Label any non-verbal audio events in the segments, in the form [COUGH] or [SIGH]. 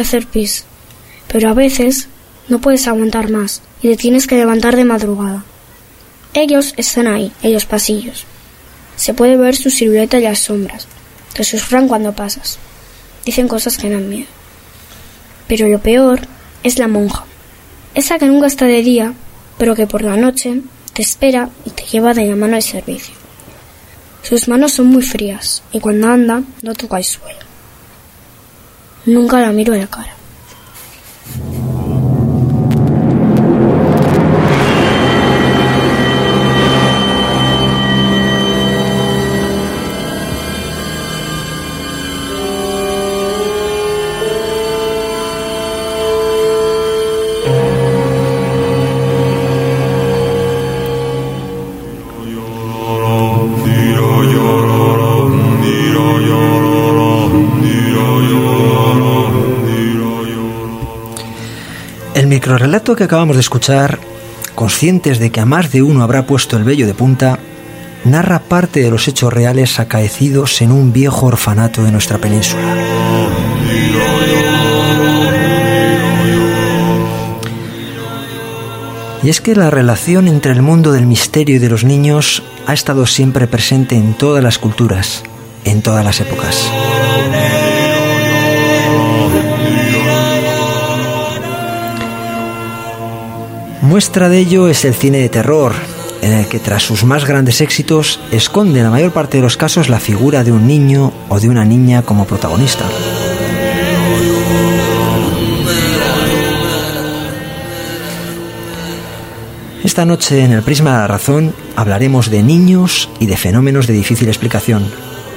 hacer pis, pero a veces no puedes aguantar más y te tienes que levantar de madrugada. Ellos están ahí, en los pasillos. Se puede ver su silueta en las sombras. Te susurran cuando pasas. Dicen cosas que dan miedo. Pero lo peor es la monja. Esa que nunca está de día, pero que por la noche te espera y te lleva de la mano al servicio. Sus manos son muy frías y cuando anda no toca el suelo. Nunca la miro a la cara. Microrelato que acabamos de escuchar, conscientes de que a más de uno habrá puesto el vello de punta, narra parte de los hechos reales acaecidos en un viejo orfanato de nuestra península. Y es que la relación entre el mundo del misterio y de los niños ha estado siempre presente en todas las culturas, en todas las épocas. Muestra de ello es el cine de terror, en el que tras sus más grandes éxitos esconde en la mayor parte de los casos la figura de un niño o de una niña como protagonista. Esta noche en el Prisma de la Razón hablaremos de niños y de fenómenos de difícil explicación.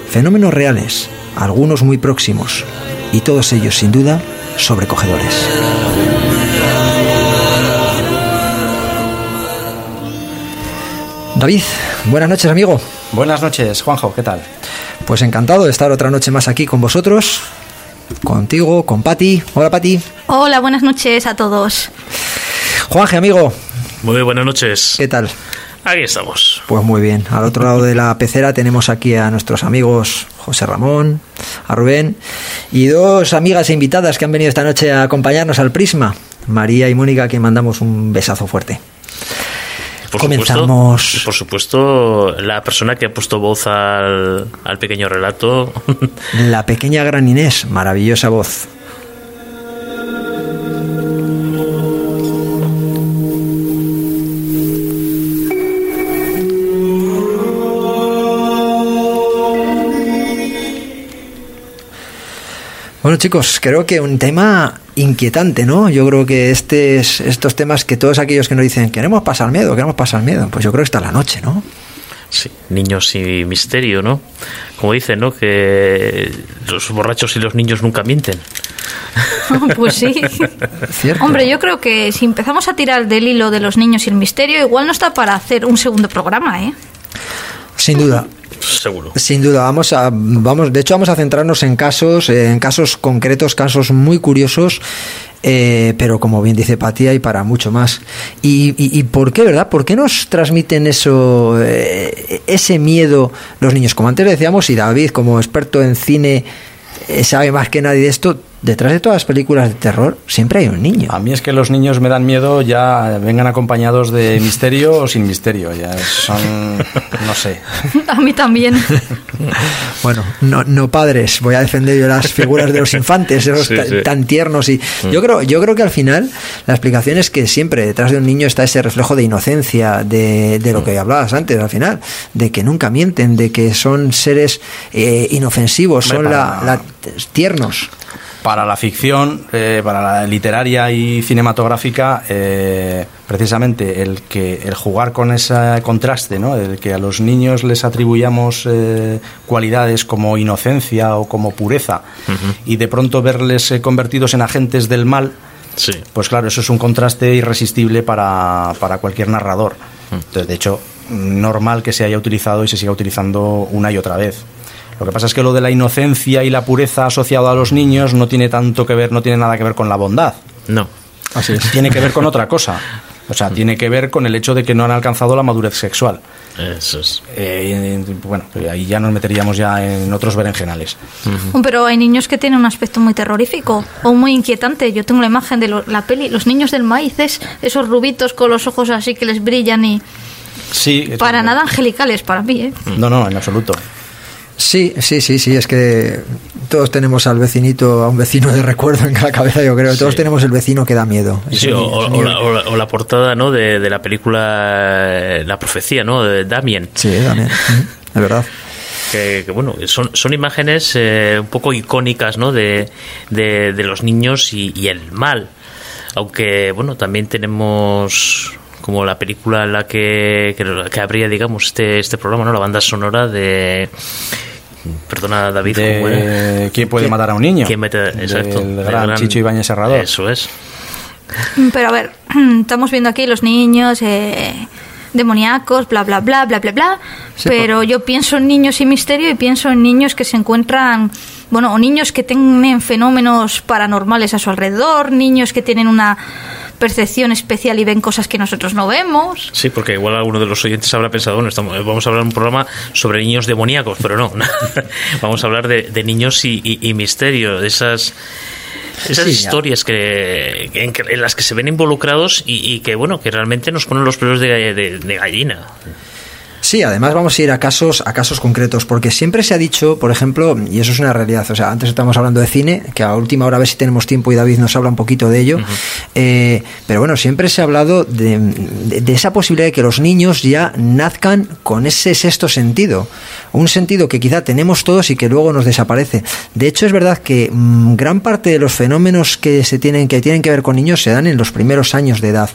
Fenómenos reales, algunos muy próximos, y todos ellos sin duda sobrecogedores. David, buenas noches amigo. Buenas noches, Juanjo, ¿qué tal? Pues encantado de estar otra noche más aquí con vosotros, contigo, con Patti. Hola Patti. Hola, buenas noches a todos. Juanje, amigo. Muy buenas noches. ¿Qué tal? Aquí estamos. Pues muy bien. Al otro lado de la pecera tenemos aquí a nuestros amigos José Ramón, a Rubén y dos amigas e invitadas que han venido esta noche a acompañarnos al Prisma. María y Mónica, a quien mandamos un besazo fuerte. Por Comenzamos. Supuesto, por supuesto, la persona que ha puesto voz al, al pequeño relato. La pequeña gran Inés, maravillosa voz. Bueno chicos, creo que un tema inquietante, ¿no? Yo creo que este es, estos temas que todos aquellos que nos dicen queremos pasar miedo, queremos pasar miedo, pues yo creo que está la noche, ¿no? Sí, niños y misterio, ¿no? Como dicen, ¿no? Que los borrachos y los niños nunca mienten. [LAUGHS] Pues sí. ¿Cierto? Hombre, yo creo que si empezamos a tirar del hilo de los niños y el misterio, igual no está para hacer un segundo programa, ¿eh? Sin duda. Seguro. Sin duda, vamos a, vamos, de hecho vamos a centrarnos en casos, eh, en casos concretos, casos muy curiosos, eh, pero como bien dice Patía y para mucho más. Y, por qué, verdad? ¿Por qué nos transmiten eso, eh, ese miedo los niños? Como antes decíamos, y David, como experto en cine, sabe más que nadie de esto. Detrás de todas las películas de terror siempre hay un niño. A mí es que los niños me dan miedo ya vengan acompañados de misterio o sin misterio. Ya son, no sé. [LAUGHS] A mí también. [LAUGHS] Bueno, no, no padres, voy a defender yo las figuras de los [LAUGHS] infantes, esos Sí, ta- sí. tan tiernos y yo creo, yo creo que al final la explicación es que siempre detrás de un niño está ese reflejo de inocencia, de, de lo que hablabas antes al final, de que nunca mienten, de que son seres eh, inofensivos, son la- tiernos. Para la ficción, eh, para la literaria y cinematográfica, eh, precisamente el que el jugar con ese contraste, ¿no? el que a los niños les atribuyamos eh, cualidades como inocencia o como pureza y de pronto verles eh, convertidos en agentes del mal, Sí. Pues claro, eso es un contraste irresistible para, para cualquier narrador. Entonces, de hecho, normal que se haya utilizado y se siga utilizando una y otra vez. Lo que pasa es que lo de la inocencia y la pureza asociado a los niños no tiene tanto que ver, no tiene nada que ver con la bondad. No. Así es. Tiene que ver con [LAUGHS] otra cosa. O sea, tiene que ver con el hecho de que no han alcanzado la madurez sexual. Eso es. Eh, bueno, pues ahí ya nos meteríamos ya en otros berenjenales. Pero hay niños que tienen un aspecto muy terrorífico o muy inquietante. Yo tengo la imagen de lo- la peli, los niños del maíz, es esos rubitos con los ojos así que les brillan y Sí. para nada angelicales para mí, ¿eh? No, no, en absoluto. Sí, sí, sí, sí, es que todos tenemos al vecinito, a un vecino de recuerdo en la cabeza, yo creo. Todos Sí. tenemos el vecino que da miedo. Sí, o, la, o la- o la portada ¿no? de, de la película eh, La Profecía, ¿no? De Damien. Sí, mm, es verdad. Que, que, bueno, son, son imágenes eh, un poco icónicas, ¿no? De, de, de los niños y, y el mal. Aunque, bueno, también tenemos como la película en la que, que, que habría, digamos, este, este programa, ¿no? La banda sonora de... Perdona, David. ¿cómo era? De ¿Quién puede matar a un niño? ¿Quién mete- exacto, Del del gran gran- Chicho Ibáñez Serrador. Eso es. Pero a ver, [CLEARS THROAT] estamos viendo aquí los niños eh, demoníacos, bla, bla, bla, bla, bla, bla. Sí, pero yo pienso en niños y misterio y pienso en niños que se encuentran, bueno, o niños que tienen fenómenos paranormales a su alrededor, niños que tienen una percepción especial y ven cosas que nosotros no vemos. Sí, porque igual alguno de los oyentes habrá pensado, bueno, estamos, vamos a hablar de un programa sobre niños demoníacos, pero no. [LAUGHS] vamos a hablar de, de niños y, y- y misterio, de esas esas Sí, ya. historias que en, que- en las que se ven involucrados y, y que bueno que realmente nos ponen los pelos de, de- de gallina Sí, además vamos a ir a casos, a casos concretos, porque siempre se ha dicho, por ejemplo, y eso es una realidad, o sea, antes estábamos hablando de cine, que a última hora a ver si tenemos tiempo y David nos habla un poquito de ello, eh, pero bueno, siempre se ha hablado de, de- de esa posibilidad de que los niños ya nazcan con ese sexto sentido, un sentido que quizá tenemos todos y que luego nos desaparece. De hecho, es verdad que mm, gran parte de los fenómenos que se tienen que tienen que ver con niños se dan en los primeros años de edad.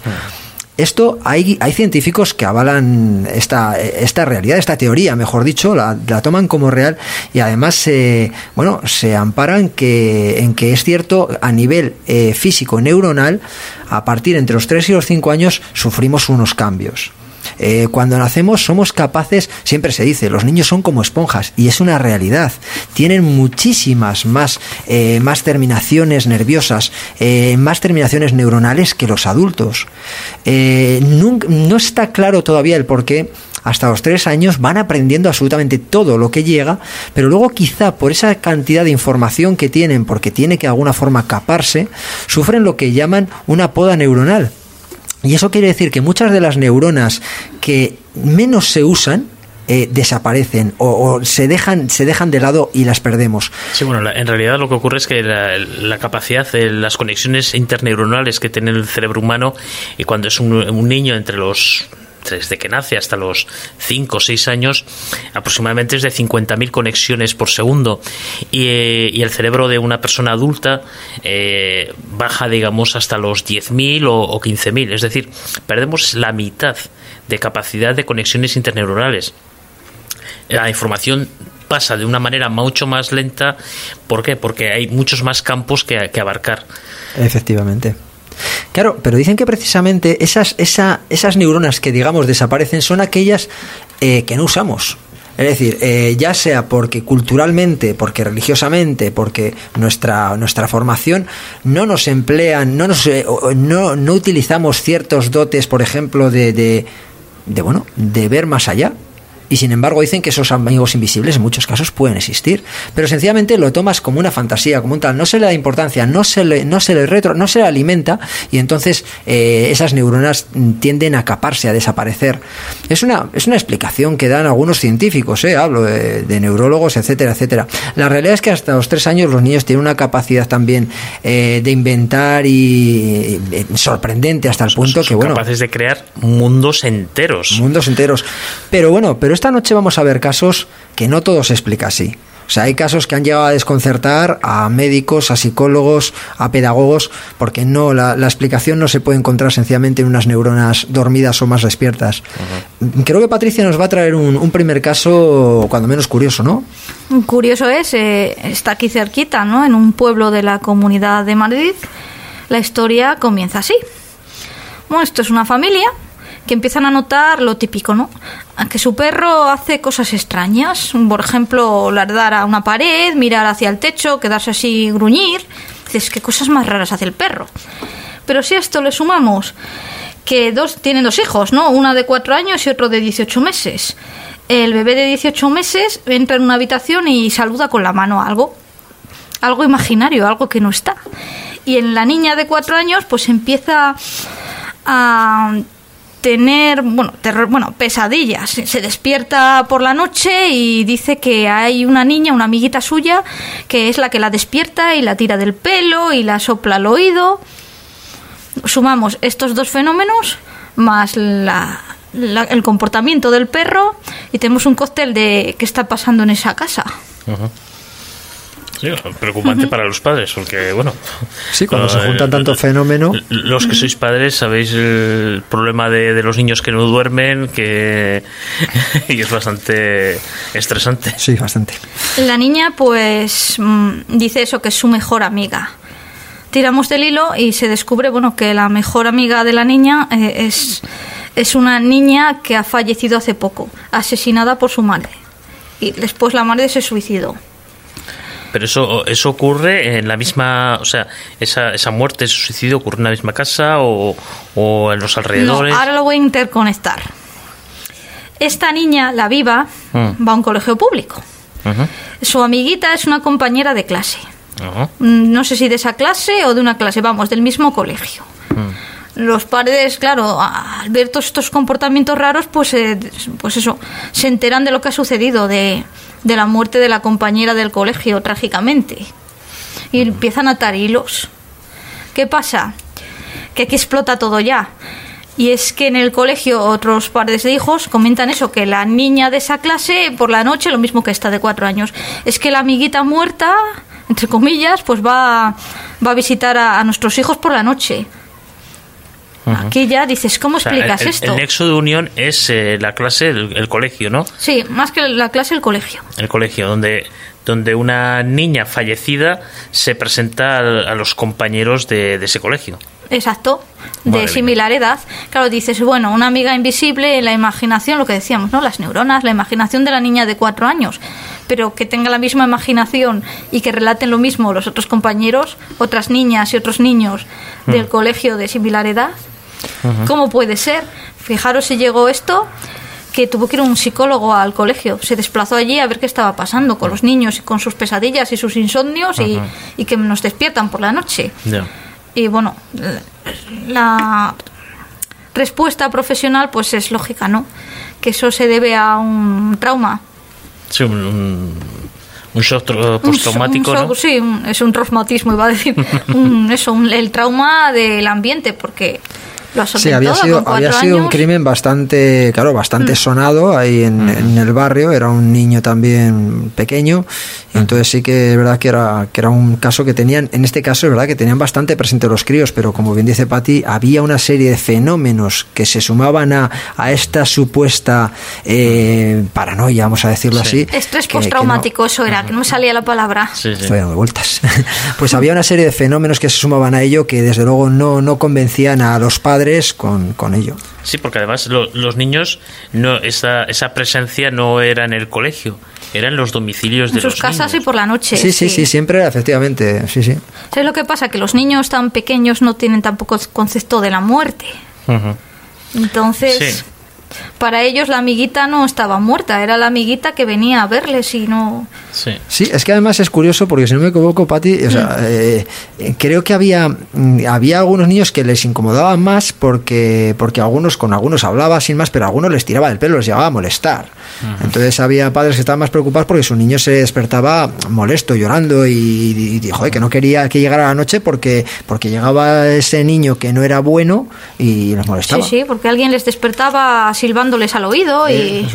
Esto hay, hay científicos que avalan esta, esta realidad, esta teoría, mejor dicho, la, toman como real y además se, bueno, se amparan que, en que es cierto a nivel eh, físico neuronal, a partir entre los 3 y los 5 años sufrimos unos cambios. Eh, cuando nacemos somos capaces, siempre se dice, los niños son como esponjas y es una realidad. Tienen muchísimas más, eh, más terminaciones nerviosas, eh, más terminaciones neuronales que los adultos. Nunca- no está claro todavía el por qué. Hasta los tres años van aprendiendo absolutamente todo lo que llega, pero luego quizá por esa cantidad de información que tienen, porque tiene que de alguna forma caparse, sufren lo que llaman una poda neuronal. Y eso quiere decir que muchas de las neuronas que menos se usan eh, desaparecen o, se dejan se dejan de lado y las perdemos. Sí, bueno, la- en realidad lo que ocurre es que la, capacidad, de las conexiones interneuronales que tiene el cerebro humano, y cuando es un niño entre los desde que nace hasta los 5 o 6 años, aproximadamente es de 50.000 conexiones por segundo. Y, eh, y el cerebro de una persona adulta eh, baja, digamos, hasta los 10.000 o, o 15.000. Es decir, perdemos la mitad de capacidad de conexiones interneuronales la información pasa de una manera mucho más lenta. ¿Por qué? Porque hay muchos más campos que, que abarcar. Efectivamente. Claro, pero dicen que precisamente esas, esa- esas neuronas que digamos desaparecen son aquellas eh, que no usamos. Es decir, eh, ya sea porque culturalmente, porque religiosamente, porque nuestra, nuestra formación no nos emplean, no, nos, eh, no, no utilizamos ciertos dotes, por ejemplo, de, de, bueno, de ver más allá. Y sin embargo dicen que esos amigos invisibles en muchos casos pueden existir. Pero sencillamente lo tomas como una fantasía, como un tal. No se le da importancia, no se le, no se le retro, no se le alimenta y entonces eh, esas neuronas tienden a caparse, a desaparecer. Es una, es una explicación que dan algunos científicos, ¿eh? hablo de, de neurólogos, etcétera, etcétera. La realidad es que hasta los tres años los niños tienen una capacidad también eh, de inventar y, eh, sorprendente hasta el punto que, Son bueno, capaces de crear mundos enteros. mundos enteros. Pero bueno, pero esta noche vamos a ver casos que no todo se explica así. O sea, hay casos que han llegado a desconcertar a médicos, a psicólogos, a pedagogos, porque no, la, la explicación no se puede encontrar sencillamente en unas neuronas dormidas o más despiertas. Creo que Patricia nos va a traer un, un primer caso, cuando menos curioso, ¿no? Curioso es, eh, está aquí cerquita, ¿no? En un pueblo de la Comunidad de Madrid. La historia comienza así. Bueno, esto es una familia que empiezan a notar lo típico, ¿no? Que su perro hace cosas extrañas. Por ejemplo, ladrar a una pared, mirar hacia el techo, quedarse así, gruñir. Dices, ¿qué cosas más raras hace el perro? Pero si esto le sumamos que dos tienen dos hijos, ¿no? Una de cuatro años y otro de 18 meses. El bebé de 18 meses entra en una habitación y saluda con la mano algo, algo imaginario, algo que no está. Y en la niña de cuatro años, pues empieza a tener bueno, terror, bueno, pesadillas. Se despierta por la noche y dice que hay una niña, una amiguita suya, que es la que la despierta y la tira del pelo y la sopla al oído. Sumamos estos dos fenómenos más la, la- el comportamiento del perro y tenemos un cóctel de qué está pasando en esa casa. Sí, preocupante para los padres, porque, bueno. Sí, cuando se eh, juntan tantos fenómenos. Los que sois padres sabéis el problema de, de los niños que no duermen, que. [LAUGHS] y es bastante estresante. Sí, bastante. La niña pues mm, dice eso, que es su mejor amiga. Tiramos del hilo y se descubre bueno que la mejor amiga de la niña eh, es, es una niña que ha fallecido hace poco, asesinada por su madre. Y después la madre se suicidó. Pero eso, eso ocurre en la misma. O sea, esa, esa muerte, ese suicidio ocurre en la misma casa o, o en los No, alrededores. ahora lo voy a interconectar. Esta niña, la viva, Mm. va a un colegio público. Su amiguita es una compañera de clase. Mm, no sé si de esa clase o de una clase, vamos, del mismo colegio. Los padres, claro, al ver todos estos comportamientos raros, pues, eh, pues eso, se enteran de lo que ha sucedido, de, de la muerte de la compañera del colegio, trágicamente. Y empiezan a atar hilos. ¿Qué pasa? Que aquí explota todo ya. Y es que en el colegio otros padres de hijos comentan eso, que la niña de esa clase por la noche, lo mismo que esta de cuatro años, es que la amiguita muerta, entre comillas, pues va, va a visitar a, a nuestros hijos por la noche. Aquí ya dices, ¿cómo O sea, explicas el, esto? el nexo de unión es eh, la clase, el, el colegio, ¿no? Sí, más que la clase, el colegio. El colegio, donde, donde una niña fallecida se presenta a, a los compañeros de, de ese colegio. Exacto, Madre de mía. similar edad. Claro, dices, bueno, una amiga invisible, la imaginación, lo que decíamos, ¿no? Las neuronas, la imaginación de la niña de cuatro años. Pero que tenga la misma imaginación y que relaten lo mismo los otros compañeros, otras niñas y otros niños del colegio de similar edad. ¿Cómo puede ser? Fijaros si llegó esto que tuvo que ir un psicólogo al colegio. Se desplazó allí a ver qué estaba pasando con los niños y con sus pesadillas y sus insomnios y, y que nos despiertan por la noche. Y bueno, la respuesta profesional pues es lógica, ¿no? Que eso se debe a un trauma. Sí, un, shock. Sí, un- es un traumatismo, iba a decir. [LAUGHS] Un- eso, un- el trauma del ambiente, porque lo Sí, había todo, sido, había sido un años. Mm. crimen bastante, claro, bastante sonado ahí en, en el barrio. Era un niño también pequeño. Y entonces sí que es verdad que era, que era un caso que tenían, en este caso es verdad que tenían bastante presente los críos, pero como bien dice Patti, había una serie de fenómenos que se sumaban a, a esta supuesta eh, paranoia, vamos a decirlo Sí. así. Estrés que- que no- postraumático, eso era, que no me salía la palabra. Sí, sí. Estoy dando vueltas. [LAUGHS] Pues había una serie de fenómenos que se sumaban a ello que desde luego no, no convencían a los padres con, con ello. Sí, porque además lo- los niños, no esa, esa presencia no era en el colegio, era en los domicilios de En sus los casas y por la noche. Sí, sí, sí, siempre, efectivamente, sí, sí. ¿Sabes lo que pasa? Que los niños tan pequeños no tienen tampoco concepto de la muerte. Entonces, Sí. Para ellos la amiguita no estaba muerta, era la amiguita que venía a verles y no... Sí. Sí, es que además es curioso porque si no me equivoco, Pati, o sea, eh, eh, creo que había, mm, había algunos niños que les incomodaban más porque, porque algunos con algunos hablaba sin más, pero a algunos les tiraba del pelo, les llegaba a molestar. Entonces había padres que estaban más preocupados porque su niño se despertaba molesto, llorando y, y dijo "Joder, que no quería que llegara la noche porque, porque llegaba ese niño que no era bueno y les molestaba. Sí, sí, porque alguien les despertaba silbándoles al oído y,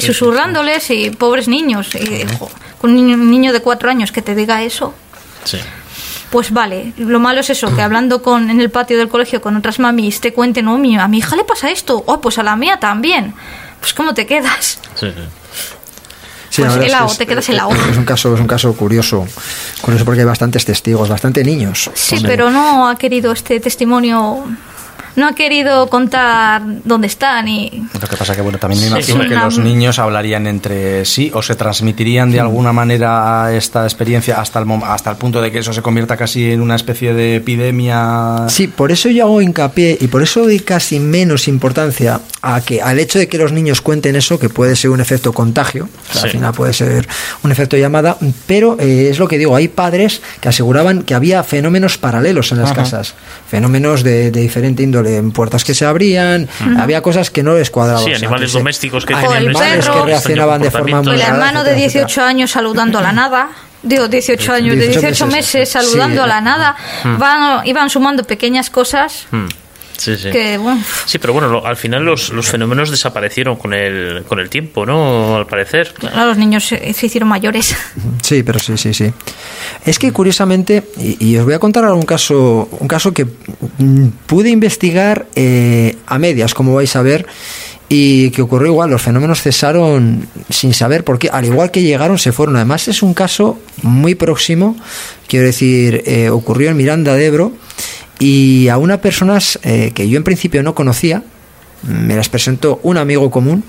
susurrándoles y pobres niños. Y, jo, con un niño, un niño de cuatro años que te diga eso. Sí. Pues vale, lo malo es eso, que hablando con en el patio del colegio con otras mamis te cuenten, oh, mi- a mi hija le pasa esto, oh, pues a la mía también. Pues ¿cómo te quedas? Sí, sí. Sí, la Pues verdad es que helado, es- te quedas helado. Es un caso, es un caso curioso, curioso porque hay bastantes testigos, bastante niños. Sí, Hombre. pero no ha querido este testimonio no ha querido contar dónde están y Lo que pasa que, bueno, también me Sí, imagino sí. que Una- los niños hablarían entre sí o se transmitirían de alguna manera esta experiencia hasta el, hasta el punto de que eso se convierta casi en una especie de epidemia. Sí, por eso yo hago hincapié y por eso doy casi menos importancia a que al hecho de que los niños cuenten eso, que puede ser un efecto contagio, o sea, al Sí. final puede ser un efecto llamada, pero eh, es lo que digo, hay padres que aseguraban que había fenómenos paralelos en las casas, fenómenos de, de diferente índole, puertas que se abrían, había cosas que no les cuadraban. Sí, o sea, animales que domésticos que tenían animales perros, que reaccionaban de forma muy el hermano de etcétera, 18 etcétera. años saludando a la nada. Digo, 18 años, de 18 18 meses, meses saludando Sí. a la nada. Van, iban sumando pequeñas cosas Mm. Sí, sí. que, bueno, Sí, pero bueno, lo- al final los, los fenómenos desaparecieron con el, con el tiempo, ¿no? Al parecer. claro, los niños se, se hicieron mayores. Sí, pero sí, sí, sí. Es que curiosamente, y, y os voy a contar ahora un caso, un caso que mm, pude investigar eh, a medias, como vais a ver, y que ocurrió igual, los fenómenos cesaron sin saber por qué, al igual que llegaron, se fueron. Además es un caso muy próximo, quiero decir, eh, ocurrió en Miranda de Ebro, y a unas personas eh, que yo en principio no conocía, me las presentó un amigo común,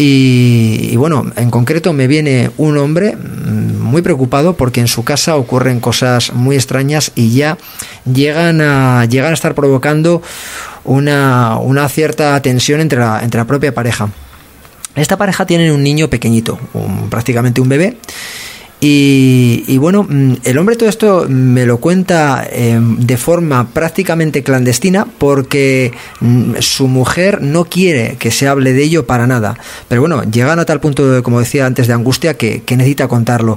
y, bueno, en concreto me viene un hombre mm, muy preocupado porque en su casa ocurren cosas muy extrañas y ya llegan a, llegan a estar provocando una, una cierta tensión entre la, entre la propia pareja. Esta pareja tiene un niño pequeñito, un- prácticamente un bebé. Y, bueno, mm, el hombre todo esto me lo cuenta eh, de forma prácticamente clandestina porque mm, su mujer no quiere que se hable de ello para nada. Pero bueno, llegan a tal punto, de, como decía antes, de angustia que, que necesita contarlo.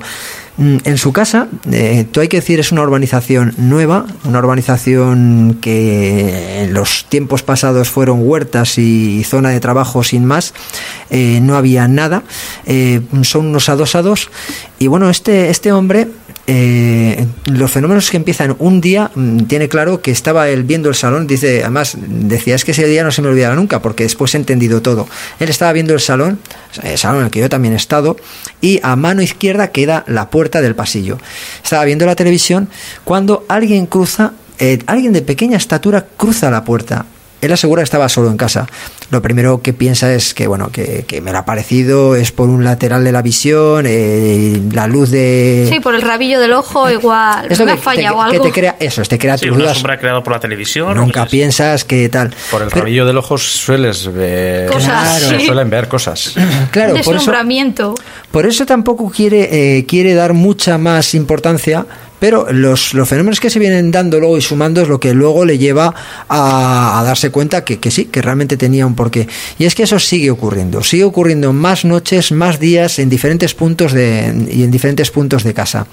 Mm, En su casa, eh, tú hay que decir, es una urbanización nueva, una urbanización que en los tiempos pasados fueron huertas y zona de trabajo sin más, eh, no había nada, eh, son unos adosados y bueno, este, este hombre, eh, los fenómenos que empiezan un día, mm, tiene claro que estaba él viendo el salón, dice, además decía, es que ese día no se me olvidará nunca porque después he entendido todo. Él estaba viendo el salón, el salón en el que yo también he estado, y a mano izquierda queda la puerta del pasillo. Estaba viendo la televisión cuando alguien cruza, alguien de pequeña estatura cruza la puerta. Él asegura que estaba solo en casa. Lo primero que piensa es que, bueno, que, que me lo ha parecido, es por un lateral de la visión, eh, la luz de... Sí, por el rabillo del ojo, igual. Eso me que, ha fallado te, que algo. te crea, eso, te crea Sí, tus una dudas. sombra creada por la televisión. Nunca pues, piensas que tal. Por el Pero- rabillo del ojo sueles ver. Cosas, Claro. Sí. suelen ver cosas. [CLEARS THROAT] Claro, por eso, Deslumbramiento. por eso tampoco quiere, eh, quiere dar mucha más importancia, pero los, los fenómenos que se vienen dando luego y sumando es lo que luego le lleva a, a darse cuenta que, que sí, que realmente tenía un porqué. Y es que eso sigue ocurriendo, sigue ocurriendo más noches, más días en diferentes puntos de, y en diferentes puntos de casa.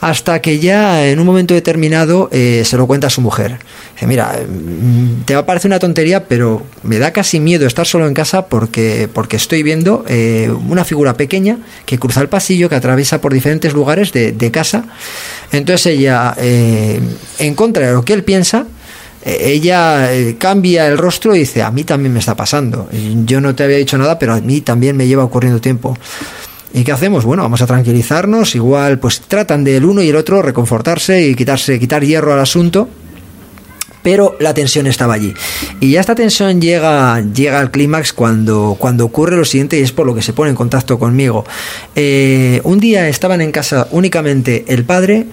Hasta que ya en un momento determinado eh, se lo cuenta a su mujer. Dice, mira, mm, te va a parecer una tontería, pero me da casi miedo estar solo en casa porque, porque estoy viendo eh, una figura pequeña que cruza el pasillo, que atraviesa por diferentes lugares de, de casa. Entonces ella, eh, en contra de lo que él piensa, eh, ella eh, cambia el rostro y dice, a mí también me está pasando. Yo no te había dicho nada, pero a mí también me lleva ocurriendo tiempo. ¿Y qué hacemos? Bueno, vamos a tranquilizarnos, igual pues tratan del uno y el otro reconfortarse y quitarse, quitar hierro al asunto pero la tensión estaba allí. Y ya esta tensión llega, llega al clímax cuando, cuando ocurre lo siguiente y es por lo que se pone en contacto conmigo. Eh, un día estaban en casa únicamente el padre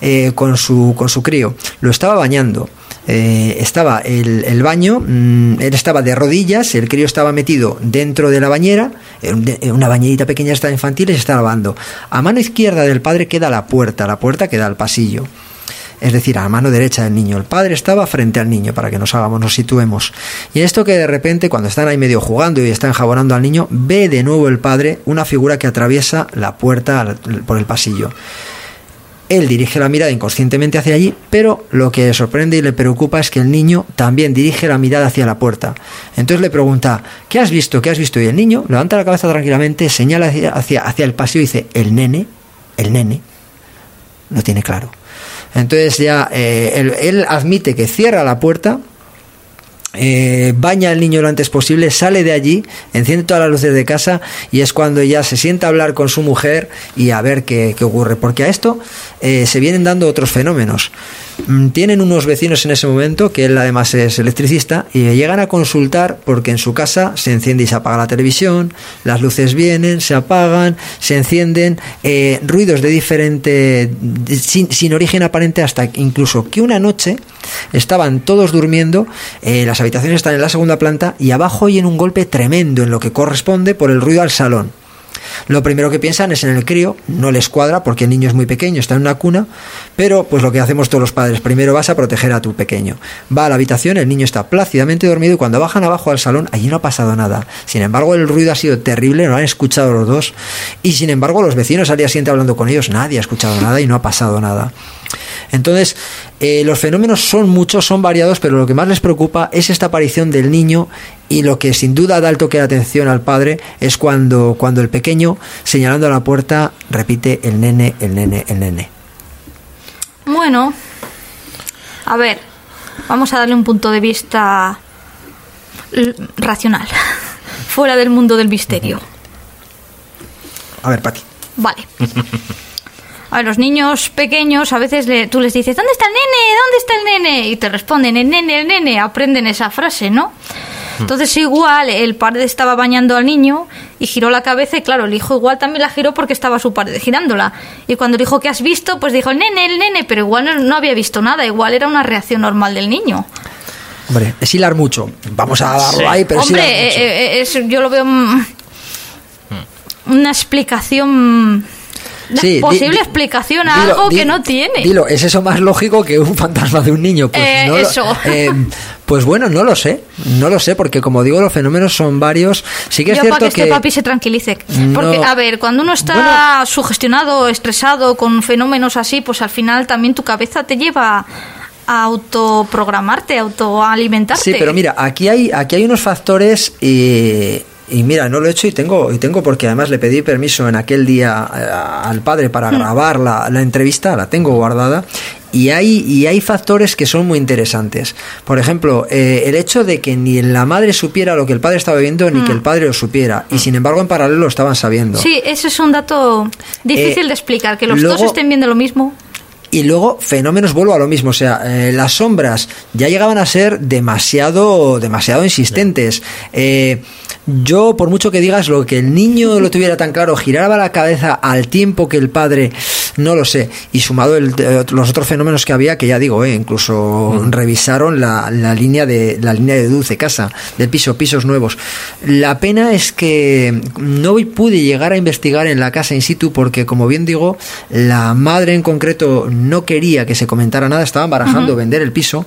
eh, con, su, con su crío, lo estaba bañando. Eh, estaba el, baño, mm, él estaba de rodillas, el crío estaba metido dentro de la bañera, en una bañerita pequeña esta infantil y se está lavando. A mano izquierda del padre queda la puerta, la puerta que da al pasillo es decir, a la mano derecha del niño. El padre estaba frente al niño, para que nos hagamos, nos situemos. Y esto que de repente, cuando están ahí medio jugando y están jabonando al niño, ve de nuevo el padre una figura que atraviesa la puerta por el pasillo. Él dirige la mirada inconscientemente hacia allí, pero lo que le sorprende y le preocupa es que el niño también dirige la mirada hacia la puerta. Entonces le pregunta, ¿qué has visto? ¿Qué has visto? Y el niño levanta la cabeza tranquilamente, señala hacia, hacia, hacia el pasillo y dice, el nene, el nene, no tiene claro. Entonces ya eh, él, él admite que cierra la puerta, eh, baña al niño lo antes posible, sale de allí, enciende todas las luces de casa y es cuando ya se sienta a hablar con su mujer y a ver qué, ocurre. Porque a esto eh, se vienen dando otros fenómenos. Mm, Tienen unos vecinos en ese momento, que él además es electricista, y le llegan a consultar porque en su casa se enciende y se apaga la televisión, las luces vienen, se apagan, se encienden, eh, ruidos de diferente, sin, sin origen aparente, hasta incluso que una noche estaban todos durmiendo, eh, las habitaciones están en la segunda planta y abajo oyen un golpe tremendo en lo que corresponde por el ruido al salón. Lo primero que piensan es en el crío, no les cuadra porque el niño es muy pequeño, está en una cuna, pero pues lo que hacemos todos los padres, primero vas a proteger a tu pequeño. Va a la habitación, el niño está plácidamente dormido y cuando bajan abajo al salón, allí no ha pasado nada. Sin embargo, el ruido ha sido terrible, no lo han escuchado los dos y sin embargo los vecinos al día siguiente hablando con ellos, nadie ha escuchado nada y no ha pasado nada. Entonces, eh, los fenómenos son muchos, son variados, pero lo que más les preocupa es esta aparición del niño y lo que sin duda da el toque de atención al padre es cuando, cuando el pequeño, señalando a la puerta, repite el nene, el nene, el nene. Bueno, a ver, vamos a darle un punto de vista racional, [LAUGHS] fuera del mundo del misterio. A ver, Pati. Vale. [LAUGHS] A los niños pequeños a veces le- tú les dices, ¿dónde está el nene? ¿Dónde está el nene? Y te responden, el nene, el nene, aprenden esa frase, ¿no? Entonces igual el padre estaba bañando al niño y giró la cabeza y claro, el hijo igual también la giró porque estaba su padre girándola. Y cuando dijo, ¿qué has visto? Pues dijo, el nene, el nene, pero igual no, no había visto nada, igual era una reacción normal del niño. Hombre, es hilar mucho. Vamos a darlo Sí. ahí, pero es Hombre, hilar mucho. eh, eh, es- yo lo veo mm, una explicación, Sí, posible di- explicación a dilo, algo di- que no tiene. Dilo, ¿es eso más lógico que un [LAUGHS] fantasma de un niño? Pues Eh, no lo- eso. [LAUGHS] eh, pues bueno, no lo sé, no lo sé, porque como digo, los fenómenos son varios. Sí que es Yo cierto para que, que... este papi se tranquilice. No. Porque, a ver, cuando uno está Bueno. sugestionado, estresado con fenómenos así, pues al final también tu cabeza te lleva a autoprogramarte, autoalimentarte. Sí, pero mira, aquí hay, aquí hay unos factores y, y mira, no lo he hecho y tengo, y tengo porque además le pedí permiso en aquel día eh, al padre para Hmm. grabar la, la entrevista, la tengo guardada. Y hay, y hay factores que son muy interesantes. Por ejemplo, eh, el hecho de que ni la madre supiera lo que el padre estaba viendo, ni que el padre lo supiera. Y sin embargo, en paralelo lo estaban sabiendo. Sí, ese es un dato difícil Eh, de explicar, que los luego- dos estén viendo lo mismo. Y luego, fenómenos, vuelvo a lo mismo. O sea, eh, las sombras ya llegaban a ser demasiado, demasiado insistentes. Eh, yo, por mucho que digas lo que el niño lo tuviera tan claro, giraba la cabeza al tiempo que el padre, no lo sé. Y sumado el- eh, los otros fenómenos que había, que ya digo, eh, incluso revisaron la, la línea de la línea de dulce casa del piso, pisos nuevos. La pena es que no pude llegar a investigar en la casa in situ porque, como bien digo, la madre en concreto no quería que se comentara nada, estaban barajando vender el piso.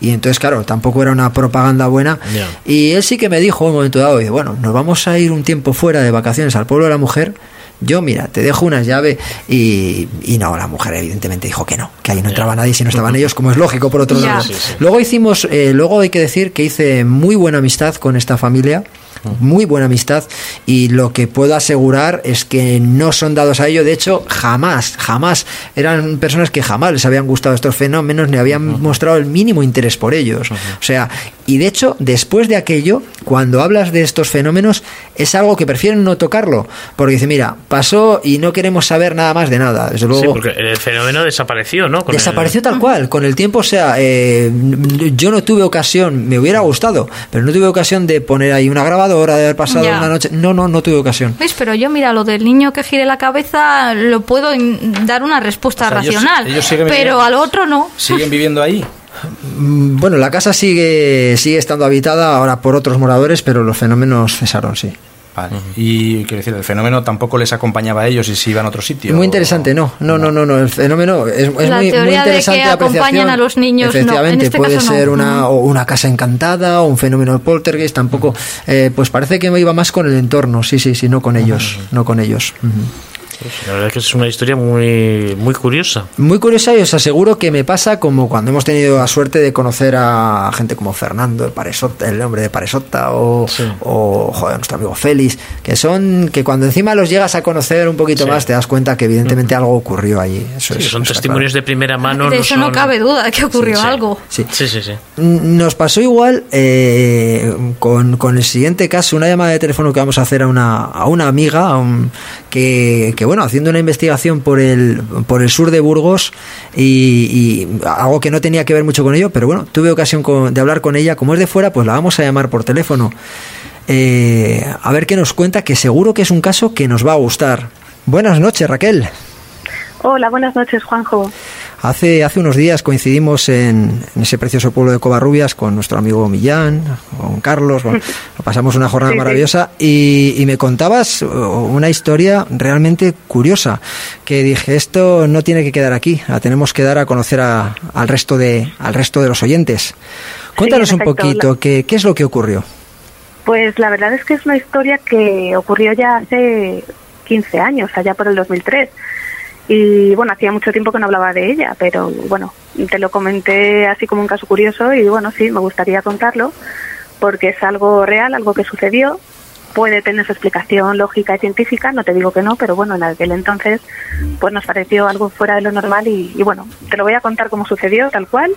Y entonces, claro, tampoco era una propaganda buena. Y él sí que me dijo en un momento dado, dice, bueno, nos vamos a ir un tiempo fuera de vacaciones al pueblo de la mujer. Yo, mira, te dejo unas llaves y, y no, la mujer evidentemente dijo que no, que ahí no entraba nadie si no estaban ellos, como es lógico por otro lado. Sí, sí. Luego hicimos, eh, luego hay que decir que hice muy buena amistad con esta familia, muy buena amistad, y lo que puedo asegurar es que no son dados a ello. De hecho, jamás, jamás eran personas que jamás les habían gustado estos fenómenos ni habían mostrado el mínimo interés por ellos. O sea, y de hecho, después de aquello, cuando hablas de estos fenómenos, es algo que prefieren no tocarlo, porque dice, mira, pasó y no queremos saber nada más de nada. Desde luego, Sí, porque el fenómeno desapareció, ¿no? Con el- Desapareció tal cual, con el tiempo, o sea, eh, yo no tuve ocasión, me hubiera gustado, pero no tuve ocasión de poner ahí una grabadora, de haber pasado Ya. una noche. No, no, no tuve ocasión. ¿Ves? Pero yo, mira, lo del niño que gire la cabeza, lo puedo dar una respuesta O sea, ellos- racional. ellos siguen pero viviendo- al otro no. ¿Siguen viviendo ahí? Mm, Bueno, la casa sigue, sigue estando habitada ahora por otros moradores, pero los fenómenos cesaron, sí. Vale. Y quiero decir, el fenómeno tampoco les acompañaba a ellos y se iban a otro sitio. Muy interesante, no, no, no, no, no, el fenómeno es, es La muy, muy teoría de que interesante la acompañan apreciación. a los niños, no, en Efectivamente, este puede caso no. ser una, o una casa encantada o un fenómeno poltergeist, tampoco, eh, pues parece que me iba más con el entorno, sí, sí, sí, no con ellos, no con ellos. La verdad es que es una historia muy, muy curiosa. Muy curiosa y os aseguro que me pasa como cuando hemos tenido la suerte de conocer a gente como Fernando, el, Paresota, el hombre de Paresota, o, o joder, nuestro amigo Félix, que son que cuando encima los llegas a conocer un poquito Sí. más te das cuenta que evidentemente algo ocurrió allí. Eso Sí, es- son testimonios claro. de primera mano. de eso no son- cabe duda de que ocurrió Sí, sí. algo. Sí. Sí, sí, sí. Nos pasó igual eh, con, con el siguiente caso, una llamada de teléfono que vamos a hacer a una, a una amiga a un- que, que, bueno, haciendo una investigación por el, por el sur de Burgos y, algo que no tenía que ver mucho con ello, pero bueno, tuve ocasión de hablar con ella. Como es de fuera, pues la vamos a llamar por teléfono. Eh, a ver qué nos cuenta, que seguro que es un caso que nos va a gustar. Buenas noches, Raquel. Hola, buenas noches, Juanjo. Hace, hace unos días coincidimos en, ese precioso pueblo de Covarrubias con nuestro amigo Millán, con Carlos. [LAUGHS] pasamos una jornada maravillosa y, me contabas una historia realmente curiosa que dije, esto no tiene que quedar aquí, la tenemos que dar a conocer al, resto de, al resto de los oyentes. Cuéntanos un poquito, ¿qué, ¿qué es lo que ocurrió? Pues la verdad es que es una historia que ocurrió ya hace 15 años, allá por el 2003. Y bueno, hacía mucho tiempo que no hablaba de ella, pero bueno, te lo comenté así como un caso curioso y bueno, sí, me gustaría contarlo porque es algo real, algo que sucedió. Puede tener su explicación lógica y científica, no te digo que no, pero bueno, en aquel entonces pues nos pareció algo fuera de lo normal y, bueno, te lo voy a contar cómo sucedió, tal cual,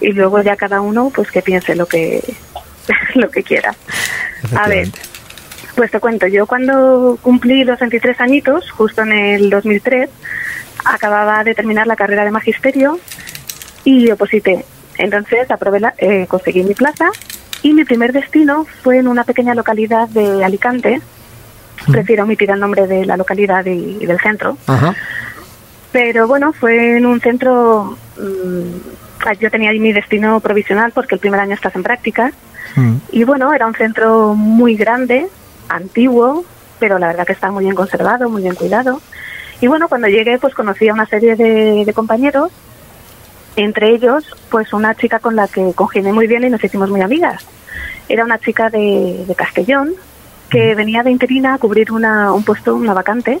y luego ya cada uno pues que piense lo que, [LAUGHS] lo que quiera. A ver, pues te cuento, yo cuando cumplí los 23 añitos, justo en el 2003, acababa de terminar la carrera de magisterio y oposité. Entonces aprobé eh, conseguí mi plaza y mi primer destino fue en una pequeña localidad de Alicante. Prefiero omitir el nombre de la localidad y, del centro. Pero bueno, fue en un centro. Mm, yo tenía ahí mi destino provisional porque el primer año estás en práctica. Y bueno, era un centro muy grande, antiguo, pero la verdad que está muy bien conservado, muy bien cuidado. Y bueno, cuando llegué pues conocí a una serie de, compañeros, entre ellos pues una chica con la que congenié muy bien y nos hicimos muy amigas. Era una chica de, Castellón que venía de interina a cubrir una, un puesto, una vacante.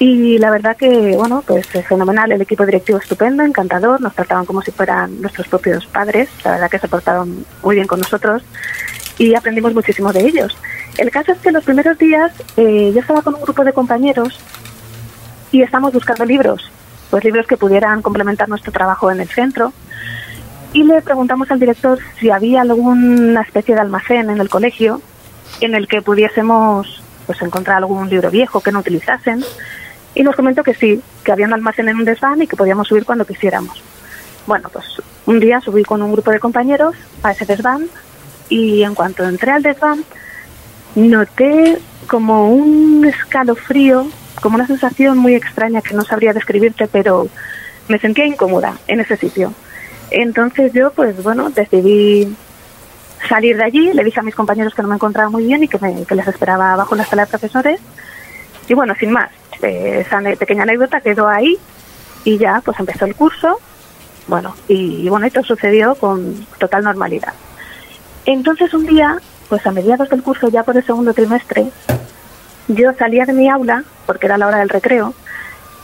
Y la verdad que, bueno, pues fenomenal, el equipo directivo estupendo, encantador, nos trataban como si fueran nuestros propios padres, la verdad que se portaron muy bien con nosotros y aprendimos muchísimo de ellos. El caso es que los primeros días eh, yo estaba con un grupo de compañeros y estamos buscando libros, pues libros que pudieran complementar nuestro trabajo en el centro. Y le preguntamos al director si había alguna especie de almacén en el colegio en el que pudiésemos pues encontrar algún libro viejo que no utilizasen. Y nos comentó que sí, que había un almacén en un desván y que podíamos subir cuando quisiéramos. Bueno, pues un día subí con un grupo de compañeros a ese desván y en cuanto entré al desván noté como un escalofrío como una sensación muy extraña que no sabría describirte, pero me sentía incómoda en ese sitio. Entonces yo, pues bueno, decidí salir de allí, le dije a mis compañeros que no me encontraba muy bien y que, les esperaba abajo en la sala de profesores. Y bueno, sin más, eh, esa pequeña anécdota quedó ahí y ya pues empezó el curso. Bueno, y, y bueno, esto sucedió con total normalidad. Entonces un día, pues a mediados del curso, ya por el segundo trimestre, yo salía de mi aula, porque era la hora del recreo,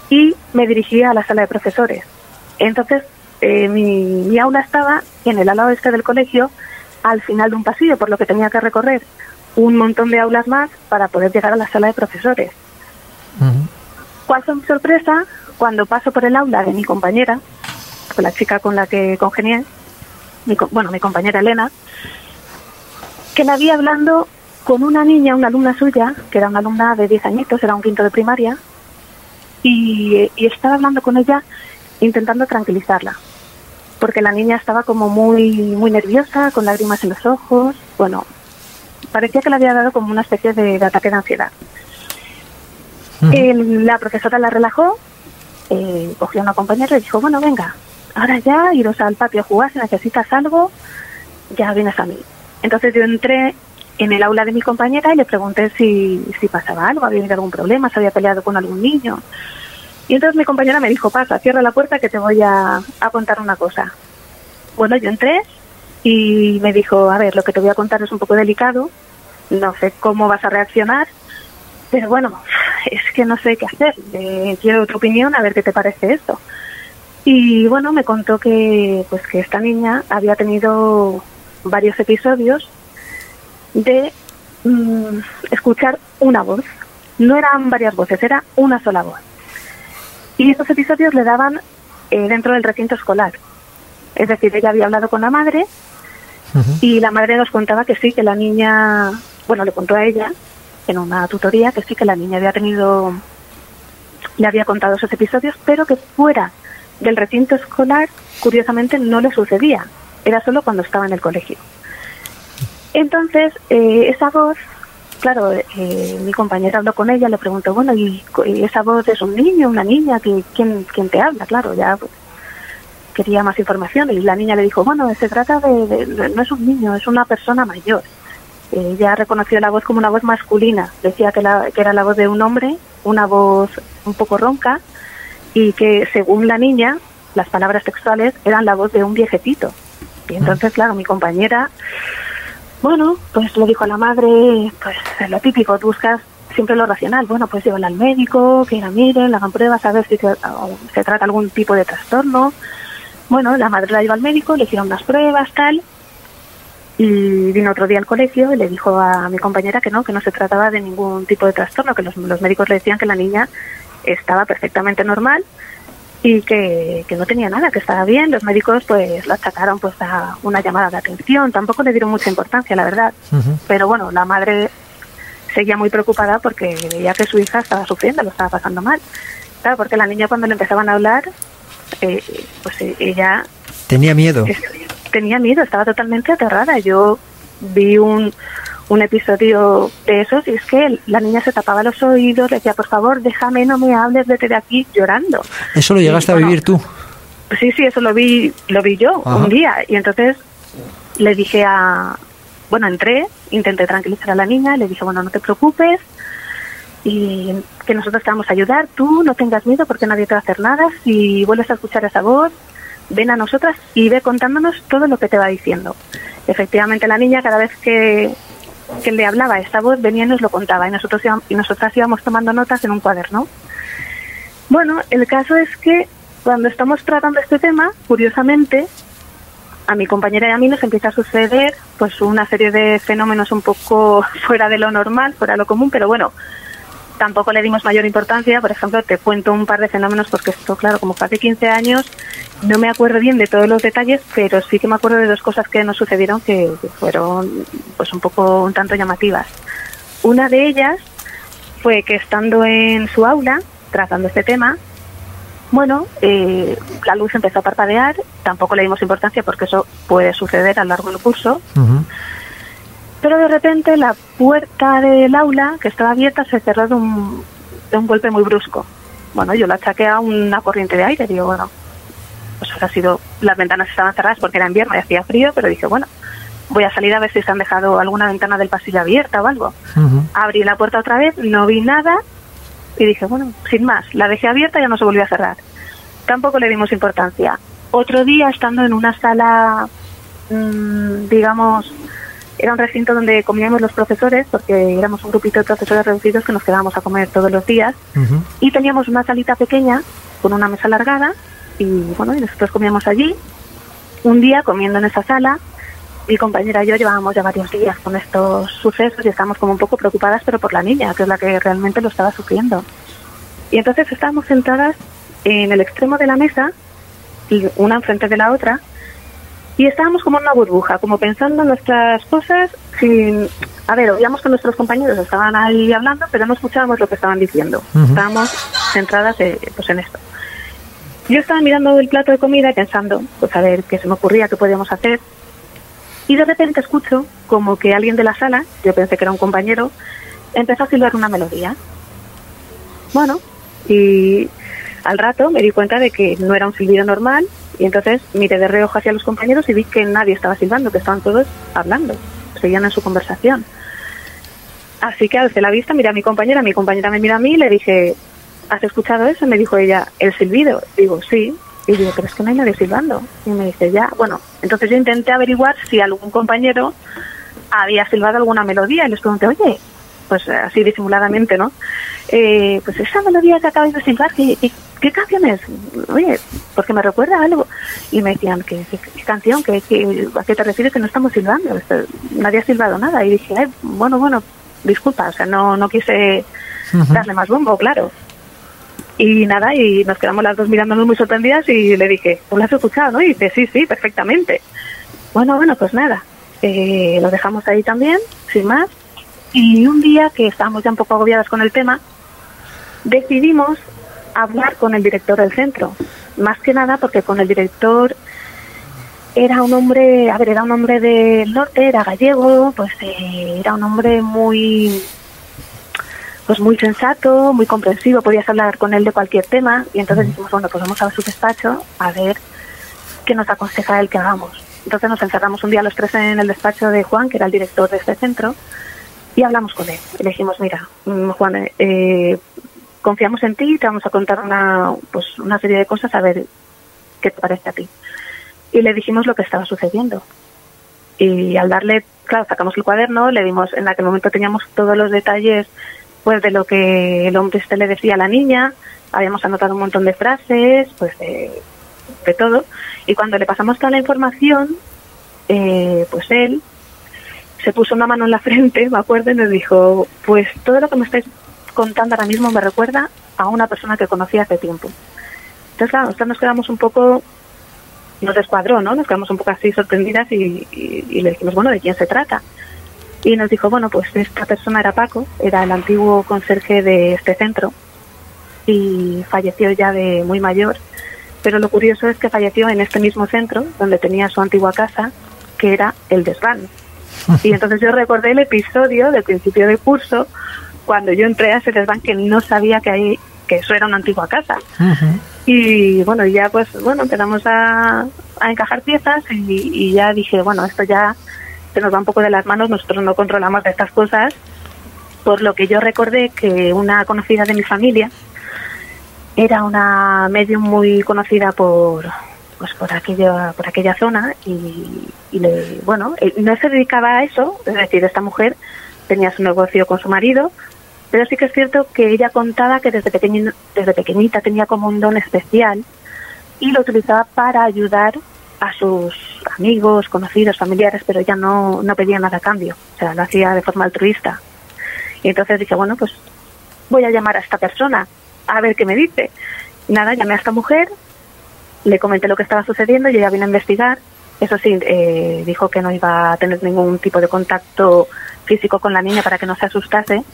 y me dirigía a la sala de profesores. Entonces, eh, mi, aula estaba en el lado este del colegio, al final de un pasillo, por lo que tenía que recorrer un montón de aulas más para poder llegar a la sala de profesores. ¿Cuál fue mi sorpresa? Cuando paso por el aula de mi compañera, con la chica con la que congenié, bueno, mi compañera Elena, que la vi hablando con una niña, una alumna suya, que era una alumna de 10 añitos, era un quinto de primaria, y, estaba hablando con ella intentando tranquilizarla, porque la niña estaba como muy, muy nerviosa, con lágrimas en los ojos, bueno, parecía que le había dado como una especie de, ataque de ansiedad. la profesora la relajó, eh, cogió a una compañera y dijo, bueno, venga, ahora ya iros al patio a jugar, si necesitas algo, ya vienes a mí. Entonces yo entré en el aula de mi compañera y le pregunté si, si pasaba algo, había habido algún problema, se había peleado con algún niño. Y entonces mi compañera me dijo, pasa, cierra la puerta que te voy a, contar una cosa. Bueno, yo entré y me dijo, a ver, lo que te voy a contar es un poco delicado, no sé cómo vas a reaccionar, pero bueno, es que no sé qué hacer, eh, quiero tu opinión, a ver qué te parece esto. Y bueno, me contó que pues que esta niña había tenido varios episodios de mm, escuchar una voz. No eran varias voces, era una sola voz. Y estos episodios le daban eh, dentro del recinto escolar. Es decir, ella había hablado con la madre y la madre nos contaba que sí, que la niña, bueno, le contó a ella en una tutoría que sí, que la niña había tenido le había contado esos episodios, pero que fuera del recinto escolar, curiosamente, no le sucedía. Era solo cuando estaba en el colegio. Entonces, eh, esa voz, claro, eh, mi compañera habló con ella, le preguntó, bueno, ¿y, y esa voz es un niño, una niña? ¿Quién, quién, te habla? Claro, ya pues, quería más información y la niña le dijo, bueno, se trata de, de- de- no es un niño, es una persona mayor. Ella reconoció la voz como una voz masculina, decía que, la- que era la voz de un hombre, una voz un poco ronca y que según la niña, las palabras textuales eran la voz de un viejecito. Y entonces, claro, mi compañera, bueno, pues le dijo a la madre, pues lo típico, buscas siempre lo racional. Bueno, pues llévala al médico, que la miren, le hagan pruebas, a ver si se, se trata algún tipo de trastorno. Bueno, la madre la llevó al médico, le hicieron unas pruebas, tal, y vino otro día al colegio y le dijo a mi compañera que no, que no se trataba de ningún tipo de trastorno, que los, los médicos le decían que la niña estaba perfectamente normal y que, que no tenía nada, que estaba bien. Los médicos pues lo achacaron pues a una llamada de atención, tampoco le dieron mucha importancia, la verdad. Pero bueno, la madre seguía muy preocupada porque veía que su hija estaba sufriendo, lo estaba pasando mal. Claro, porque la niña cuando le empezaban a hablar, eh, pues ella Tenía miedo. es- tenía miedo, estaba totalmente aterrada. Yo vi un, un episodio de esos y es que la niña se tapaba los oídos, le decía, por favor, déjame, no me hables, vete de aquí, llorando. Eso lo llegaste a bueno, vivir tú. Sí, sí, eso lo vi, lo vi yo Ajá. un día y entonces le dije a, bueno, entré, intenté tranquilizar a la niña, le dije, bueno, no te preocupes y que nosotros te vamos a ayudar, tú no tengas miedo porque nadie te va a hacer nada, si vuelves a escuchar esa voz, ven a nosotras y ve contándonos todo lo que te va diciendo. Efectivamente, la niña cada vez que, que le hablaba esta voz venía y nos lo contaba y nosotros íbamos- y nosotras íbamos tomando notas en un cuaderno. Bueno, el caso es que cuando estamos tratando este tema, curiosamente, a mi compañera y a mí nos empieza a suceder pues una serie de fenómenos un poco [LAUGHS] fuera de lo normal, fuera de lo común, pero bueno, tampoco le dimos mayor importancia. Por ejemplo, te cuento un par de fenómenos porque esto, claro, como fue hace 15 años, no me acuerdo bien de todos los detalles, pero sí que me acuerdo de dos cosas que nos sucedieron que, fueron pues un poco un tanto llamativas. Una de ellas fue que estando en su aula, tratando este tema, bueno, eh, la luz empezó a parpadear, tampoco le dimos importancia porque eso puede suceder a lo largo del curso. Pero de repente la puerta del aula, que estaba abierta, se cerró de un, de un golpe muy brusco. Bueno, yo la achaqué a una corriente de aire, digo, bueno, pues habrá sido, las ventanas estaban cerradas porque era invierno y hacía frío, pero dije, bueno, voy a salir a ver si se han dejado alguna ventana del pasillo abierta o algo. Abrí la puerta otra vez, no vi nada y dije, bueno, sin más, la dejé abierta y ya no se volvió a cerrar. Tampoco le dimos importancia. Otro día, estando en una sala, mm, digamos, era un recinto donde comíamos los profesores, porque éramos un grupito de profesores reducidos que nos quedábamos a comer todos los días, y teníamos una salita pequeña con una mesa alargada, y bueno, y nosotros comíamos allí. Un día, comiendo en esa sala, mi compañera y yo llevábamos ya varios días con estos sucesos y estábamos como un poco preocupadas, pero por la niña, que es la que realmente lo estaba sufriendo. Y entonces estábamos sentadas en el extremo de la mesa, una enfrente de la otra, y estábamos como en una burbuja, como pensando en nuestras cosas sin... A ver, oíamos que nuestros compañeros estaban ahí hablando, pero no escuchábamos lo que estaban diciendo. Estábamos centradas eh, pues en esto. Yo estaba mirando el plato de comida y pensando, pues a ver qué se me ocurría, qué podíamos hacer. Y de repente escucho como que alguien de la sala, yo pensé que era un compañero, empezó a silbar una melodía. Bueno, y al rato me di cuenta de que no era un silbido normal y entonces miré de reojo hacia los compañeros y vi que nadie estaba silbando, que estaban todos hablando, seguían en su conversación. Así que alcé la vista, miré a mi compañera, mi compañera me mira a mí y le dije, ¿has escuchado eso? Me dijo ella, ¿el silbido? Digo, sí. Y digo, pero es que no hay nadie silbando. Y me dice, ya, bueno, entonces yo intenté averiguar si algún compañero había silbado alguna melodía y les pregunté, oye, pues eh, así disimuladamente, ¿no? Eh, pues esa melodía que acabáis de silbar, ¿qué, qué, qué canción es? Oye, porque me recuerda a algo. Y me decían, ¿qué, qué, qué canción? ¿Qué, qué, a qué te refieres que no estamos silbando? Esto- nadie ha silbado nada. Y dije, "Ay, bueno, bueno, disculpa, o sea, no, no quise darle más bombo, claro. Y nada, y nos quedamos las dos mirándonos muy sorprendidas y le dije, ¿tú lo has escuchado? no?". Y dice, sí, sí, perfectamente. Bueno, bueno, pues nada, eh, lo dejamos ahí también, sin más. Y un día que estábamos ya un poco agobiadas con el tema, decidimos hablar con el director del centro. Más que nada porque con el director era un hombre, a ver, era un hombre del norte, era gallego, pues eh, era un hombre muy pues muy sensato, muy comprensivo, podías hablar con él de cualquier tema y entonces dijimos, bueno, pues vamos a su despacho a ver qué nos aconseja él que hagamos. Entonces nos encerramos un día los tres en el despacho de Juan, que era el director de este centro, y hablamos con él. Y le dijimos, mira, mm, Juan, eh, confiamos en ti, te vamos a contar una, pues, una serie de cosas a ver qué te parece a ti. Y le dijimos lo que estaba sucediendo. Y al darle, claro, sacamos el cuaderno, le dimos, en aquel momento teníamos todos los detalles pues de lo que el hombre este le decía a la niña, habíamos anotado un montón de frases, pues de, de todo. Y cuando le pasamos toda la información, eh, pues él se puso una mano en la frente, [LAUGHS] me acuerdo, y nos dijo, pues todo lo que me estáis contando ahora mismo me recuerda a una persona que conocí hace tiempo. Entonces, claro, nosotros nos quedamos un poco, nos descuadró, ¿no? Nos quedamos un poco así sorprendidas y, y- le dijimos, bueno, ¿de quién se trata? Y nos dijo, bueno, pues esta persona era Paco, era el antiguo conserje de este centro y falleció ya de muy mayor. Pero lo curioso es que falleció en este mismo centro, donde tenía su antigua casa, que era el desván. Y entonces yo recordé el episodio del principio del curso, cuando yo entré a ese desván que no sabía que ahí que eso era una antigua casa. Y bueno, ya pues bueno, empezamos a, a encajar piezas y, y ya dije, bueno, esto ya se nos va un poco de las manos, nosotros no controlamos de estas cosas, por lo que yo recordé que una conocida de mi familia era una medium muy conocida por pues por aquella por aquella zona y, y le, bueno eh, no se dedicaba a eso es decir esta mujer tenía su negocio con su marido pero sí que es cierto que ella contaba que desde pequeñi- desde pequeñita tenía como un don especial y lo utilizaba para ayudar a sus amigos, conocidos, familiares, pero ella no, no pedía nada a cambio, o sea, lo hacía de forma altruista. Y entonces dije, bueno, pues voy a llamar a esta persona a ver qué me dice. Nada, llamé a esta mujer, le comenté lo que estaba sucediendo y ella vino a investigar. Eso sí, eh, dijo que no iba a tener ningún tipo de contacto físico con la niña para que no se asustase.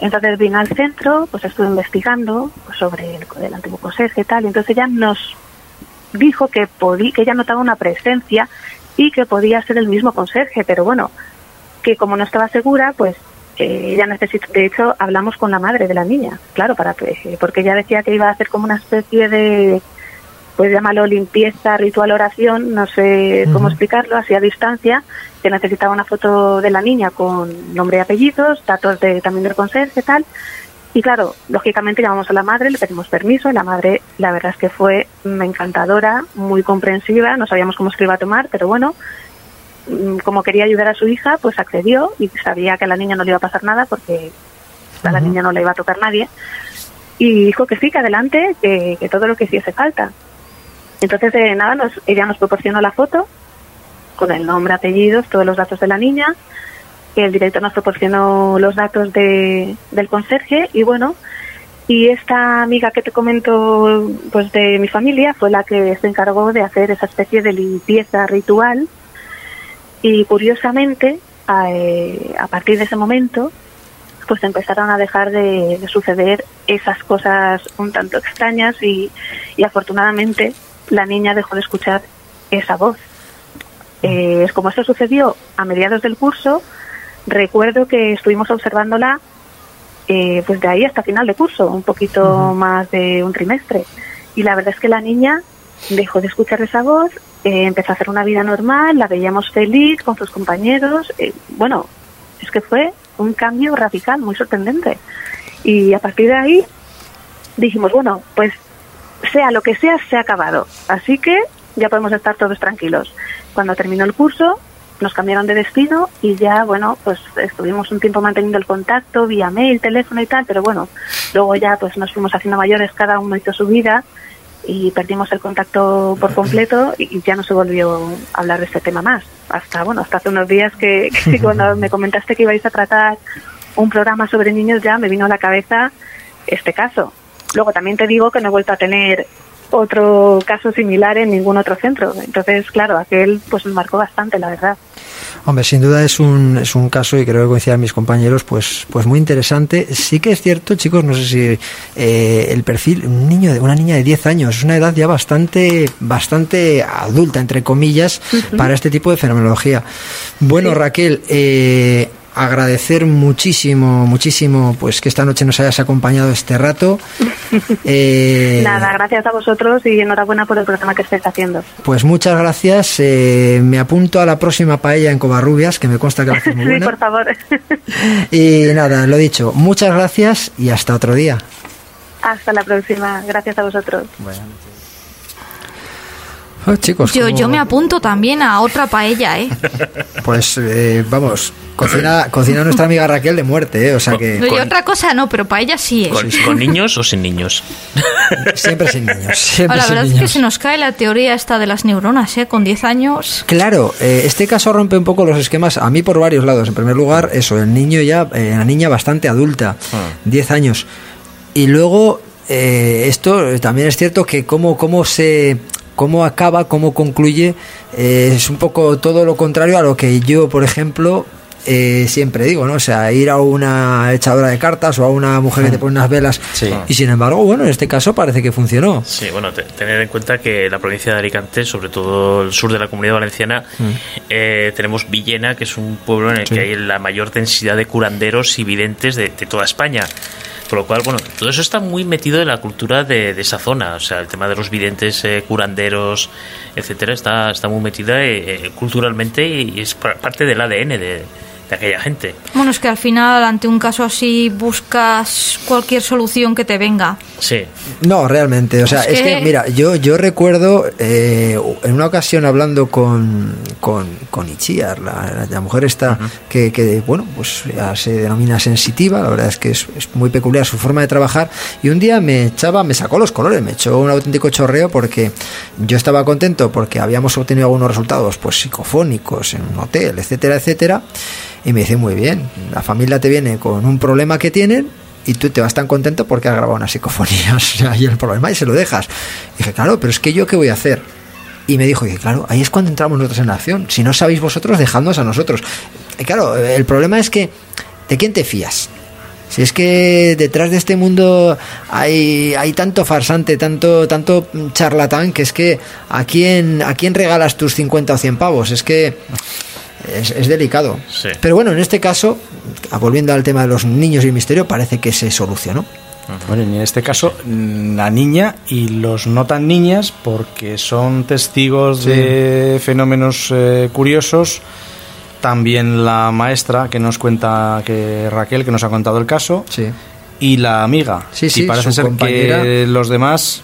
Entonces vino al centro, pues estuve investigando pues, sobre el, el antiguo conserje y tal, y entonces ella nos dijo que podía, que ella notaba una presencia y que podía ser el mismo conserje, pero bueno, que como no estaba segura, pues eh, ella necesita, de hecho hablamos con la madre de la niña, claro, para que, porque ella decía que iba a hacer como una especie de, pues llámalo limpieza, ritual, oración, no sé cómo explicarlo, así a distancia, que necesitaba una foto de la niña con nombre y apellidos, datos de, también del conserje, tal, y claro, lógicamente llamamos a la madre, le pedimos permiso, y la madre, la verdad es que fue mm, encantadora, muy comprensiva, no sabíamos cómo se lo iba a tomar, pero bueno, mm, como quería ayudar a su hija, pues accedió y sabía que a la niña no le iba a pasar nada porque a la niña no le iba a tocar nadie. Y dijo que sí, que adelante, que, que todo lo que hiciese falta. Entonces, eh, nada, nos, ella nos proporcionó la foto con el nombre, apellidos, todos los datos de la niña. El director nos proporcionó los datos de, del conserje y bueno, y esta amiga que te comento pues de mi familia fue la que se encargó de hacer esa especie de limpieza ritual y curiosamente a, eh, partir de ese momento pues empezaron a dejar de, de suceder esas cosas un tanto extrañas y, y afortunadamente la niña dejó de escuchar esa voz. Eh, como esto sucedió a mediados del curso, recuerdo que estuvimos observándola eh, pues de ahí hasta final de curso, un poquito más de un trimestre. Y la verdad es que la niña dejó de escuchar esa voz, eh, empezó a hacer una vida normal, la veíamos feliz con sus compañeros. eh, bueno, es que fue un cambio radical, muy sorprendente. Y a partir de ahí dijimos, bueno, pues sea lo que sea, se ha acabado. Así que ya podemos estar todos tranquilos. Cuando terminó el curso, nos cambiaron de destino y ya, bueno, pues estuvimos un tiempo manteniendo el contacto vía mail, teléfono y tal, pero bueno, luego ya pues nos fuimos haciendo mayores, cada uno hizo su vida y perdimos el contacto por completo y ya no se volvió a hablar de este tema más. Hasta, bueno, hasta hace unos días que, [LAUGHS] que cuando me comentaste que ibais a tratar un programa sobre niños ya me vino a la cabeza este caso. Luego también te digo que no he vuelto a tener otro caso similar en ningún otro centro. Entonces, claro, aquel pues me marcó bastante, la verdad. Hombre, sin duda es un, es un caso, y creo que coinciden mis compañeros, pues, pues muy interesante. Sí que es cierto, chicos, no sé si eh, el perfil, un niño de, una niña de 10 años, es una edad ya bastante, bastante adulta, entre comillas, para este tipo de fenomenología. Bueno, Raquel, eh, agradecer muchísimo, muchísimo, pues que esta noche nos hayas acompañado este rato. [LAUGHS] Eh, Nada, gracias a vosotros y enhorabuena por el programa que estáis haciendo. Pues muchas gracias. Eh, me apunto a la próxima paella en Covarrubias, que me consta que la haces muy buena. Sí, por favor. [LAUGHS] y nada, lo dicho, muchas gracias y hasta otro día. Hasta la próxima. Gracias a vosotros. Bueno. Oh, chicos, yo, yo me apunto también a otra paella, ¿eh? [LAUGHS] Pues eh, vamos, cocina, cocina nuestra amiga Raquel de muerte, ¿eh? O sea que. Y otra cosa no, pero paella sí, ¿eh? ¿Con, niños o sin niños? [LAUGHS] Siempre sin niños. [LAUGHS] la verdad es que se nos cae la teoría esta de las neuronas, ¿eh? Con 10 años. Claro, eh, este caso rompe un poco los esquemas, a mí por varios lados. En primer lugar, eso, el niño ya, eh, la niña bastante adulta, 10 ah. años. Y luego, esto también es cierto que cómo, cómo se cómo acaba, cómo concluye, eh, es un poco todo lo contrario a lo que yo, por ejemplo, eh, siempre digo, ¿no? O sea, ir a una echadora de cartas o a una mujer que te pone unas velas. Y sin embargo, bueno, en este caso parece que funcionó. Sí, bueno, tener en cuenta que la provincia de Alicante, sobre todo el sur de la comunidad valenciana, mm. eh, tenemos Villena, que es un pueblo en el que hay la mayor densidad de curanderos y videntes de toda España. Por lo cual, bueno, todo eso está muy metido en la cultura de, esa zona. O sea, el tema de los videntes, eh, curanderos, etcétera, está, está muy metida eh, culturalmente y es parte del ADN de, de aquella gente. Bueno, es que al final, ante un caso así, buscas cualquier solución que te venga. Sí. No, realmente. O sea, es, que... mira, yo, yo recuerdo eh, en una ocasión hablando con, con, con Ichiar, la, mujer esta, que, que, bueno, pues ya se denomina sensitiva, la verdad es que es, muy peculiar su forma de trabajar, y un día me echaba, me sacó los colores, me echó un auténtico chorreo porque yo estaba contento porque habíamos obtenido algunos resultados pues psicofónicos en un hotel, etcétera, etcétera. Y me dice, muy bien, la familia te viene con un problema que tienen y tú te vas tan contento porque has grabado una psicofonía. [LAUGHS] y el problema y se lo dejas. Y dije, claro, pero es que yo qué voy a hacer. Y me dijo, y claro, ahí es cuando entramos nosotros en la acción. Si no sabéis vosotros, dejadnos a nosotros. Claro, el problema es que, ¿de quién te fías? Si es que detrás de este mundo hay, hay tanto farsante, tanto, tanto charlatán, que es que ¿a quién, ¿a quién regalas tus 50 o 100 pavos? Es que es, delicado. Pero bueno, en este caso, volviendo al tema de los niños y el misterio, parece que se solucionó. Bueno, en este caso, la niña y los no tan niñas, porque son testigos de fenómenos eh, curiosos. También la maestra que nos cuenta, que Raquel, que nos ha contado el caso. Sí. Y la amiga. Sí, sí, y parece ser que los demás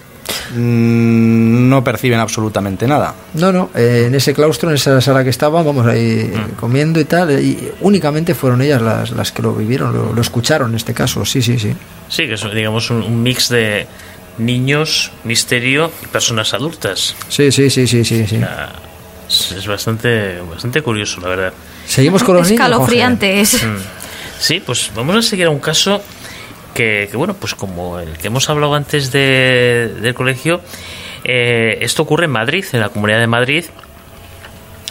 no perciben absolutamente nada. No, no, eh, en ese claustro, en esa sala que estaban, vamos ahí mm. comiendo y tal, y únicamente fueron ellas las, las que lo vivieron, lo, escucharon en este caso, sí, sí, sí. Sí, que es digamos un, mix de niños, misterio y personas adultas. Sí, sí, sí, sí, sí. sí. es bastante, bastante curioso, la verdad. Seguimos con los Escalofriantes. Mm. Sí, pues vamos a seguir a un caso que, bueno, pues como el que hemos hablado antes de, del colegio, eh, esto ocurre en Madrid, en la Comunidad de Madrid.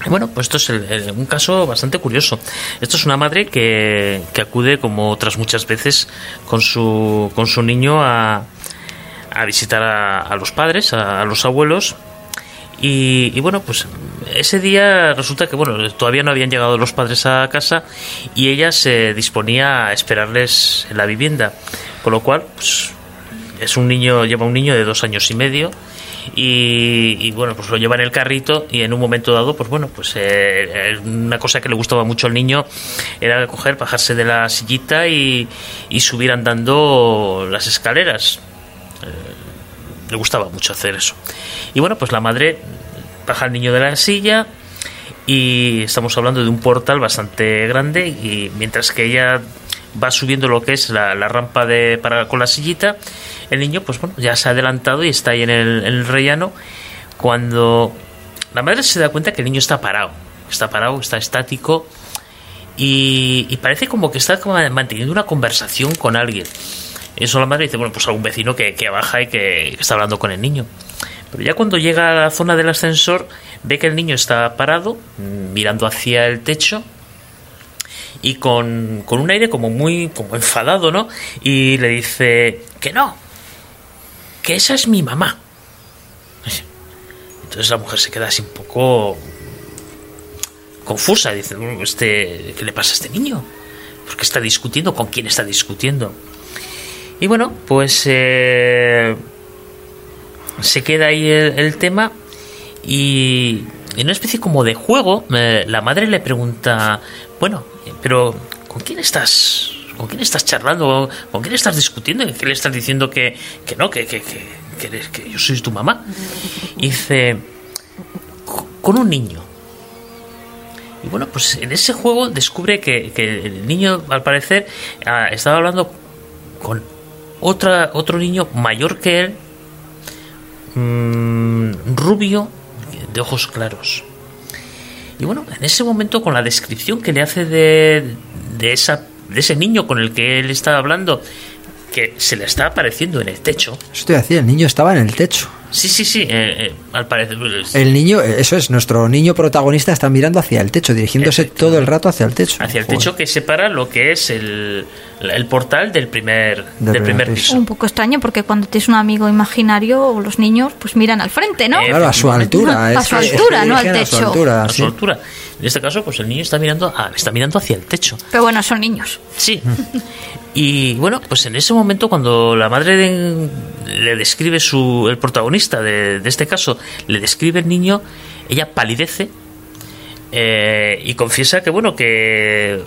Bueno, pues esto es un caso bastante curioso. Esto es una madre que, acude, como otras muchas veces, con su, con su niño a, a visitar a, los padres, a, los abuelos, y, y, bueno, pues ese día resulta que bueno, todavía no habían llegado los padres a casa y ella se disponía a esperarles en la vivienda. Con lo cual, pues, es un niño, lleva un niño de dos años y medio. Y, bueno, pues lo lleva en el carrito y en un momento dado, pues bueno, pues eh, una cosa que le gustaba mucho al niño era coger, bajarse de la sillita y, y subir andando las escaleras. Le gustaba mucho hacer eso. Y bueno, pues la madre baja al niño de la silla y estamos hablando de un portal bastante grande y mientras que ella va subiendo lo que es la, rampa de para con la sillita el niño pues bueno ya se ha adelantado y está ahí en el, rellano cuando la madre se da cuenta que el niño está parado está parado está estático y, parece como que está manteniendo una conversación con alguien eso la madre dice bueno pues algún vecino que, que baja y que está hablando con el niño Pero ya cuando llega a la zona del ascensor, ve que el niño está parado, mm, mirando hacia el techo y con, con un aire como muy como enfadado, ¿no? Y le dice que no, que esa es mi mamá. [LAUGHS] Entonces la mujer se queda así un poco confusa, dice, "Mm, este, ¿qué le pasa a este niño? ¿Por qué está discutiendo? ¿Con quién está discutiendo? Y bueno, pues eh, se queda ahí el, tema y en una especie como de juego, eh, la madre le pregunta, bueno, pero ¿con quién estás? ¿Con quién estás charlando? ¿Con quién estás discutiendo? ¿Qué le estás diciendo que, que no, que, que, que, eres- que yo soy tu mamá? Y dice, "Co- con un niño. Y bueno, pues en ese juego descubre que, que el niño, al parecer, ah, estaba hablando con otra, otro niño mayor que él, mm, rubio, de ojos claros. Y bueno, en ese momento, con la descripción que le hace de, de, esa, de ese niño con el que él estaba hablando, que se le está apareciendo en el techo. Eso decía, el niño estaba en el techo. Sí, sí, sí, eh, eh, al parecer. pues, El niño, eh, eso es, nuestro niño protagonista está mirando hacia el techo, dirigiéndose todo el rato hacia el techo. hacia el Joder. techo que separa lo que es el, el portal del primer, del primer primer piso. Un poco extraño porque cuando tienes un amigo imaginario, los niños pues miran al frente, ¿no? Eh, Claro, a su altura. A su altura, no al dirigen a su techo. altura, a sí. su altura. En este caso, pues el niño está mirando, a- está mirando hacia el techo. Pero bueno, son niños. Sí. Y bueno, pues en ese momento cuando la madre de- le describe su el protagonista de, de este caso, le describe el niño, ella palidece eh, y confiesa que bueno que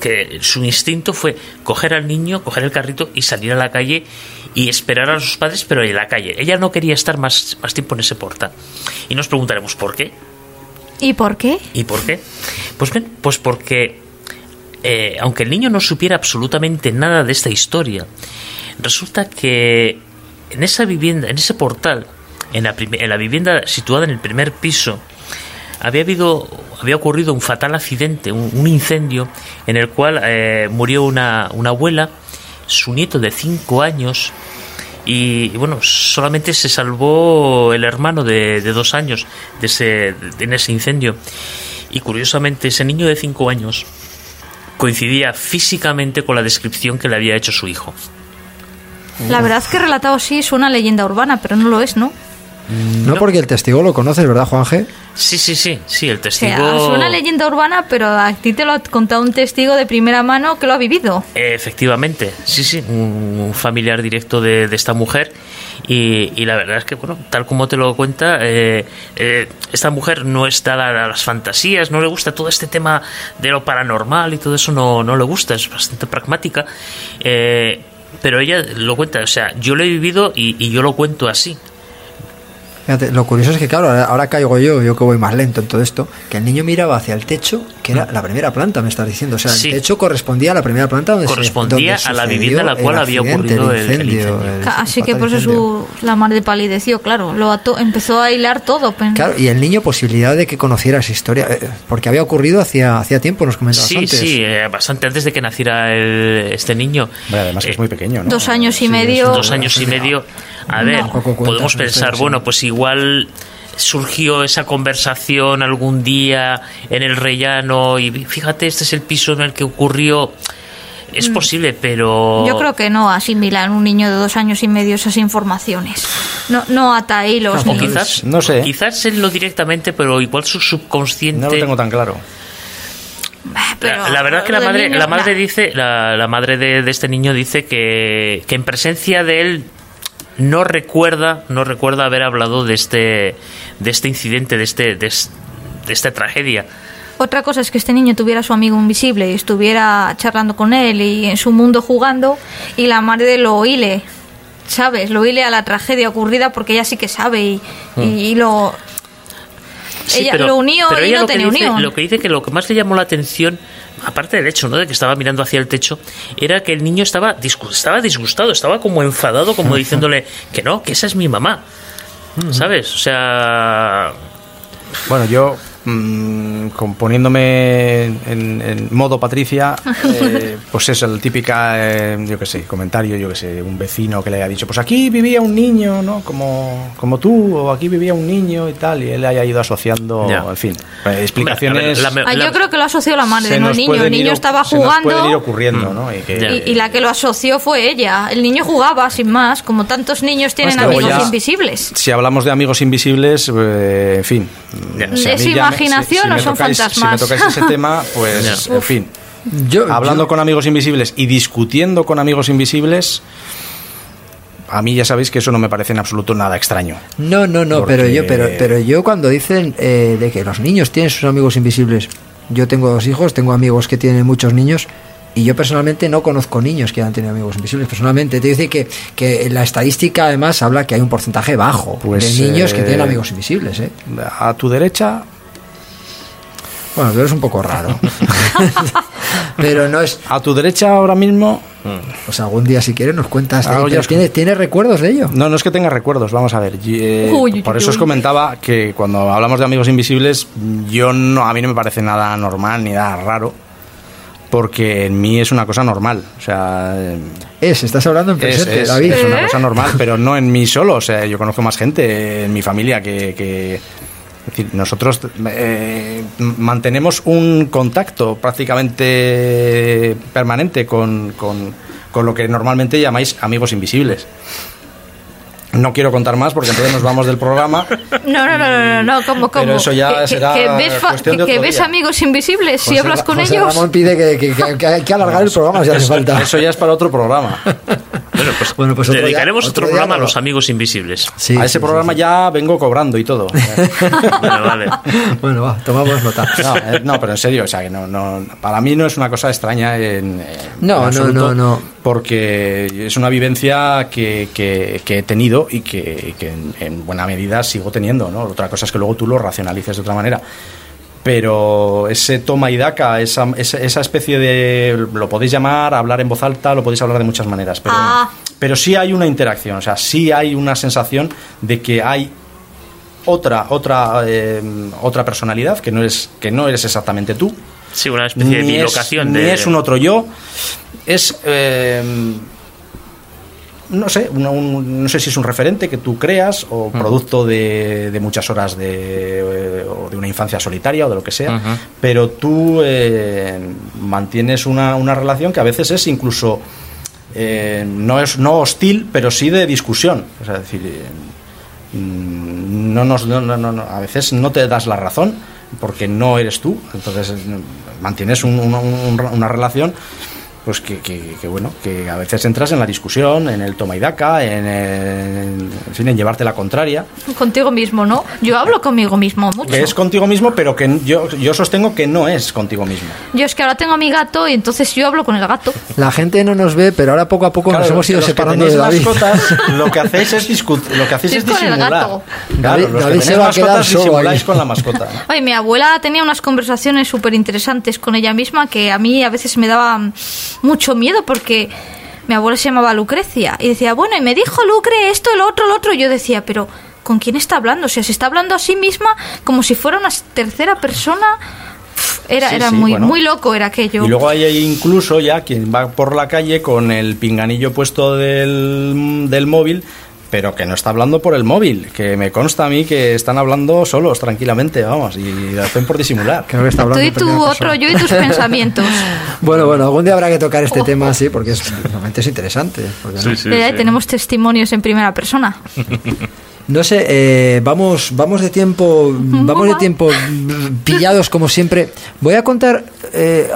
que su instinto fue coger al niño, coger el carrito y salir a la calle y esperar a sus padres, pero en la calle. Ella no quería estar más, más tiempo en ese portal. Y nos preguntaremos por qué. ¿Y por qué? ¿Y por qué? Pues bien, pues porque eh, aunque el niño no supiera absolutamente nada de esta historia, resulta que en esa vivienda, en ese portal, en la, en la vivienda situada en el primer piso, había habido, había ocurrido un fatal accidente, un, incendio, en el cual eh, murió una, abuela, su nieto de cinco años, y, bueno, solamente se salvó el hermano de, de dos años de ese, en ese incendio. Y curiosamente, ese niño de cinco años coincidía físicamente con la descripción que le había hecho su hijo. La verdad es que relatado así suena leyenda urbana, pero no lo es, ¿no? No porque el testigo lo conoces, ¿verdad, Juan G? Sí, sí, sí, sí, el O testigo. sea, suena leyenda urbana, pero a ti te lo ha contado un testigo de primera mano que lo ha vivido. Efectivamente, sí, sí, un, un familiar directo de, de esta mujer. Y, y la verdad es que, bueno, tal como te lo cuenta, eh, eh, esta mujer no está a las fantasías, no le gusta todo este tema de lo paranormal y todo eso, no, no le gusta, es bastante pragmática. Eh, pero ella lo cuenta, o sea, yo lo he vivido y, y yo lo cuento así. Lo curioso es que, claro, ahora, ahora caigo yo, yo que voy más lento en todo esto, que el niño miraba hacia el techo, que era la primera planta, me estás diciendo. O sea, Sí. el techo correspondía a la primera planta donde se- Correspondía donde a la vivienda en la el cual había ocurrido el- el incendio. el Así que fatal por eso incendio. su, la madre palideció, claro. Lo ató- empezó a hilar todo. pen- Claro, y el niño posibilidad de que conociera esa historia, eh, porque había ocurrido hacía, hacía tiempo, nos comentabas Sí, antes. sí, eh, bastante antes de que naciera el- este niño. Hombre, además que es Eh, muy pequeño, ¿no? Dos años y medio. dos años y medio. A ver, cuentas podemos pensar, bueno, pues igual surgió esa conversación algún día en el rellano y fíjate, este es el piso en el que ocurrió. Es posible, pero... Mm. Yo creo que no asimilan un niño de dos años y medio esas informaciones. No, no ata hilos O ni- quizás, No sé. quizás él no directamente, pero igual su subconsciente... No lo tengo tan claro. Pero la, la verdad es que la lo madre, niño, la madre dice, la, la madre de, de este niño dice que, que en presencia de él no recuerda, no recuerda haber hablado de este, de este incidente, de este, de, es- de esta tragedia. Otra cosa es que este niño tuviera a su amigo invisible y estuviera charlando con él y en su mundo jugando y la madre lo hile, ¿sabes? Lo hile a la tragedia ocurrida porque ella sí que sabe y, y lo... Sí, ella lo unió pero y ella no lo tenía dice- unión. Lo que dice que lo que más le llamó la atención, aparte del hecho, ¿no? De que estaba mirando hacia el techo, era que el niño estaba, disgu- estaba disgustado, estaba como enfadado, como diciéndole que no, que esa es mi mamá. ¿Sabes? O sea, Bueno, yo mm, con- poniéndome en, en modo Patricia, [LAUGHS] eh, pues es el típica, eh, yo qué sé, comentario, yo qué sé, un vecino que le haya dicho, pues aquí vivía un niño, ¿no? Como, como tú, o aquí vivía un niño y tal, y él haya ido asociando, Ya. en fin, eh, explicaciones. Hombre, a ver, la- yo creo que lo asoció la madre, no el niño. El niño estaba se nos pueden ir jugando. Y que- Ya. Y, y la que lo asoció fue ella. El niño jugaba, sin más, como tantos niños tienen Pues amigos ya- invisibles. Si hablamos de amigos invisibles, eh, en fin. Ya. si a ¿Es mí ya me- imaginación o son tocáis- Si me fantasmas? tocáis ese tema, [LAUGHS] pues, en fin. Yo, Hablando yo- con amigos invisibles y discutiendo con amigos invisibles, a mí ya sabéis que eso no me parece en absoluto nada extraño. No, no, no, Porque- pero yo, pero, pero yo cuando dicen eh, de que los niños tienen sus amigos invisibles, yo tengo dos hijos, tengo amigos que tienen muchos niños y yo personalmente no conozco niños que hayan tenido amigos invisibles. Personalmente, te dice que, que la estadística además habla que hay un porcentaje bajo Pues, de niños que eh, tienen amigos invisibles. ¿eh? A tu derecha, Bueno, tú eres un poco raro. [LAUGHS] pero no es. a tu derecha ahora mismo, Pues algún día, si quieres, nos cuentas. Ya os- ¿Tienes, ¿Tienes recuerdos de ello? no, no es que tenga recuerdos, vamos a ver. y, eh, Uy, por uy, eso os comentaba que cuando hablamos de amigos invisibles, yo no, a mí no me parece nada normal ni nada raro. Porque en mí es una cosa normal. O sea, eh, Es, estás hablando en Es, presente, es- David. es una ¿Eh? cosa normal, pero no en mí solo. O sea, yo conozco más gente en mi familia que. que- es decir, nosotros eh, mantenemos un contacto prácticamente permanente con, con- con lo que normalmente llamáis amigos invisibles. No quiero contar más porque entonces nos vamos del programa. [LAUGHS] No, no, no, no, no, como, como. Pero eso ya que, será que ves, cuestión de que ves día. amigos invisibles si José hablas con José ellos. Ramón pide que, que- que- que- que alargar el programa si hace falta. Eso ya es para otro programa. [LAUGHS] Bueno, pues, Bueno, pues otro día- dedicaremos otro programa a lo- los amigos invisibles. Sí, a ese sí, programa sí, ya vengo cobrando y todo. [LAUGHS] Bueno, vale. Bueno, va, tomamos nota. No, eh, no, pero en serio, o sea, que no, no, para mí no es una cosa extraña en, en No, no, no, no. porque es una vivencia que, que- que he tenido y que, que en, en buena medida sigo teniendo, ¿no? Otra cosa es que luego tú lo racionalices de otra manera. Pero ese toma y daca, esa, esa, esa especie de. Lo podéis llamar, hablar en voz alta, lo podéis hablar de muchas maneras. Pero, Ah. pero sí hay una interacción, o sea, sí hay una sensación de que hay otra otra eh, otra personalidad que no es que no eres exactamente tú Sí, una especie de ni es, bilocación. ni de, es un otro yo es eh, no sé una- un- no sé si es un referente que tú creas o producto de, de muchas horas de, eh, o de una infancia solitaria o de lo que sea pero tú eh, mantienes una, una relación que a veces es incluso eh, no es no hostil pero sí de discusión. O sea, es decir eh, no nos no, no, no, no, a veces no te das la razón porque no eres tú. Entonces eh, mantienes un- un- un- una relación pues que, que- que, bueno que a veces entras en la discusión en el toma y daca en, el- en fin en llevarte la contraria Contigo mismo, ¿no? Yo hablo conmigo mismo mucho. que es contigo mismo pero que yo, yo sostengo que no es contigo mismo Yo es que ahora tengo a mi gato y entonces yo hablo con el gato. La gente no nos ve, pero ahora poco a poco nos hemos ido los que separando de tenéis David. mascotas, [LAUGHS] lo que hacéis es discutir, lo que hacéis es con el disimular. gato. Claro, David- los que se va a quedar mascotas solo disimuláis ahí. con la mascota. [LAUGHS] Oye, mi abuela tenía unas conversaciones súper interesantes con ella misma que a mí a veces me daba mucho miedo porque mi abuela se llamaba Lucrecia y decía, bueno, y me dijo Lucre esto, el otro, el otro. Y yo decía, pero ¿con quién está hablando? O sea, se está hablando a sí misma como si fuera una tercera persona. Era, Sí, era sí, muy, bueno. muy loco, era aquello. Y luego hay incluso ya quien va por la calle con el pinganillo puesto del, del móvil, pero que no está hablando por el móvil, que me consta a mí que están hablando solos, tranquilamente, vamos, y lo hacen por disimular. Creo que está Tú hablando y en tu primera otro yo y tus pensamientos. [LAUGHS] Bueno, bueno, algún día habrá que tocar este tema, sí, porque es, realmente es interesante. porque no- Sí, sí, Ya sí. Tenemos testimonios en primera persona. [LAUGHS] No sé, eh, vamos, vamos de tiempo, vamos de tiempo pillados como siempre. Voy a contar, eh,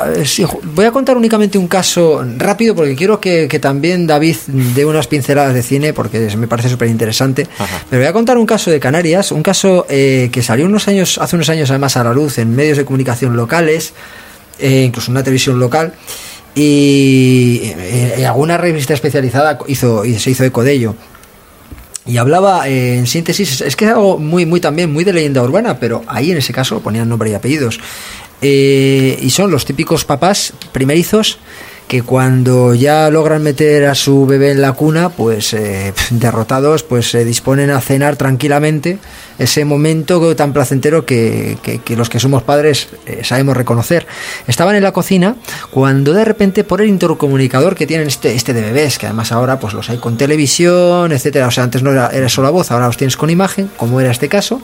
voy a contar únicamente un caso rápido porque quiero que, que también David dé unas pinceladas de cine porque me parece súper interesante. Pero voy a contar un caso de Canarias, un caso eh, que salió unos años, hace unos años además a la luz en medios de comunicación locales, eh, incluso en una televisión local. Y eh, en alguna revista especializada hizo, y se hizo eco de ello. Y hablaba, eh, en síntesis, es que es algo muy, muy también, muy de leyenda urbana, pero ahí en ese caso ponían nombre y apellidos. Eh, y son los típicos papás primerizos que cuando ya logran meter a su bebé en la cuna, pues eh, derrotados, pues se disponen a cenar tranquilamente ese momento tan placentero que, los que somos padres eh, sabemos reconocer. Estaban en la cocina cuando de repente por el intercomunicador que tienen este, este de bebés, que además ahora pues los hay con televisión, etcétera, o sea, antes no era, era solo voz, ahora los tienes con imagen, como era este caso,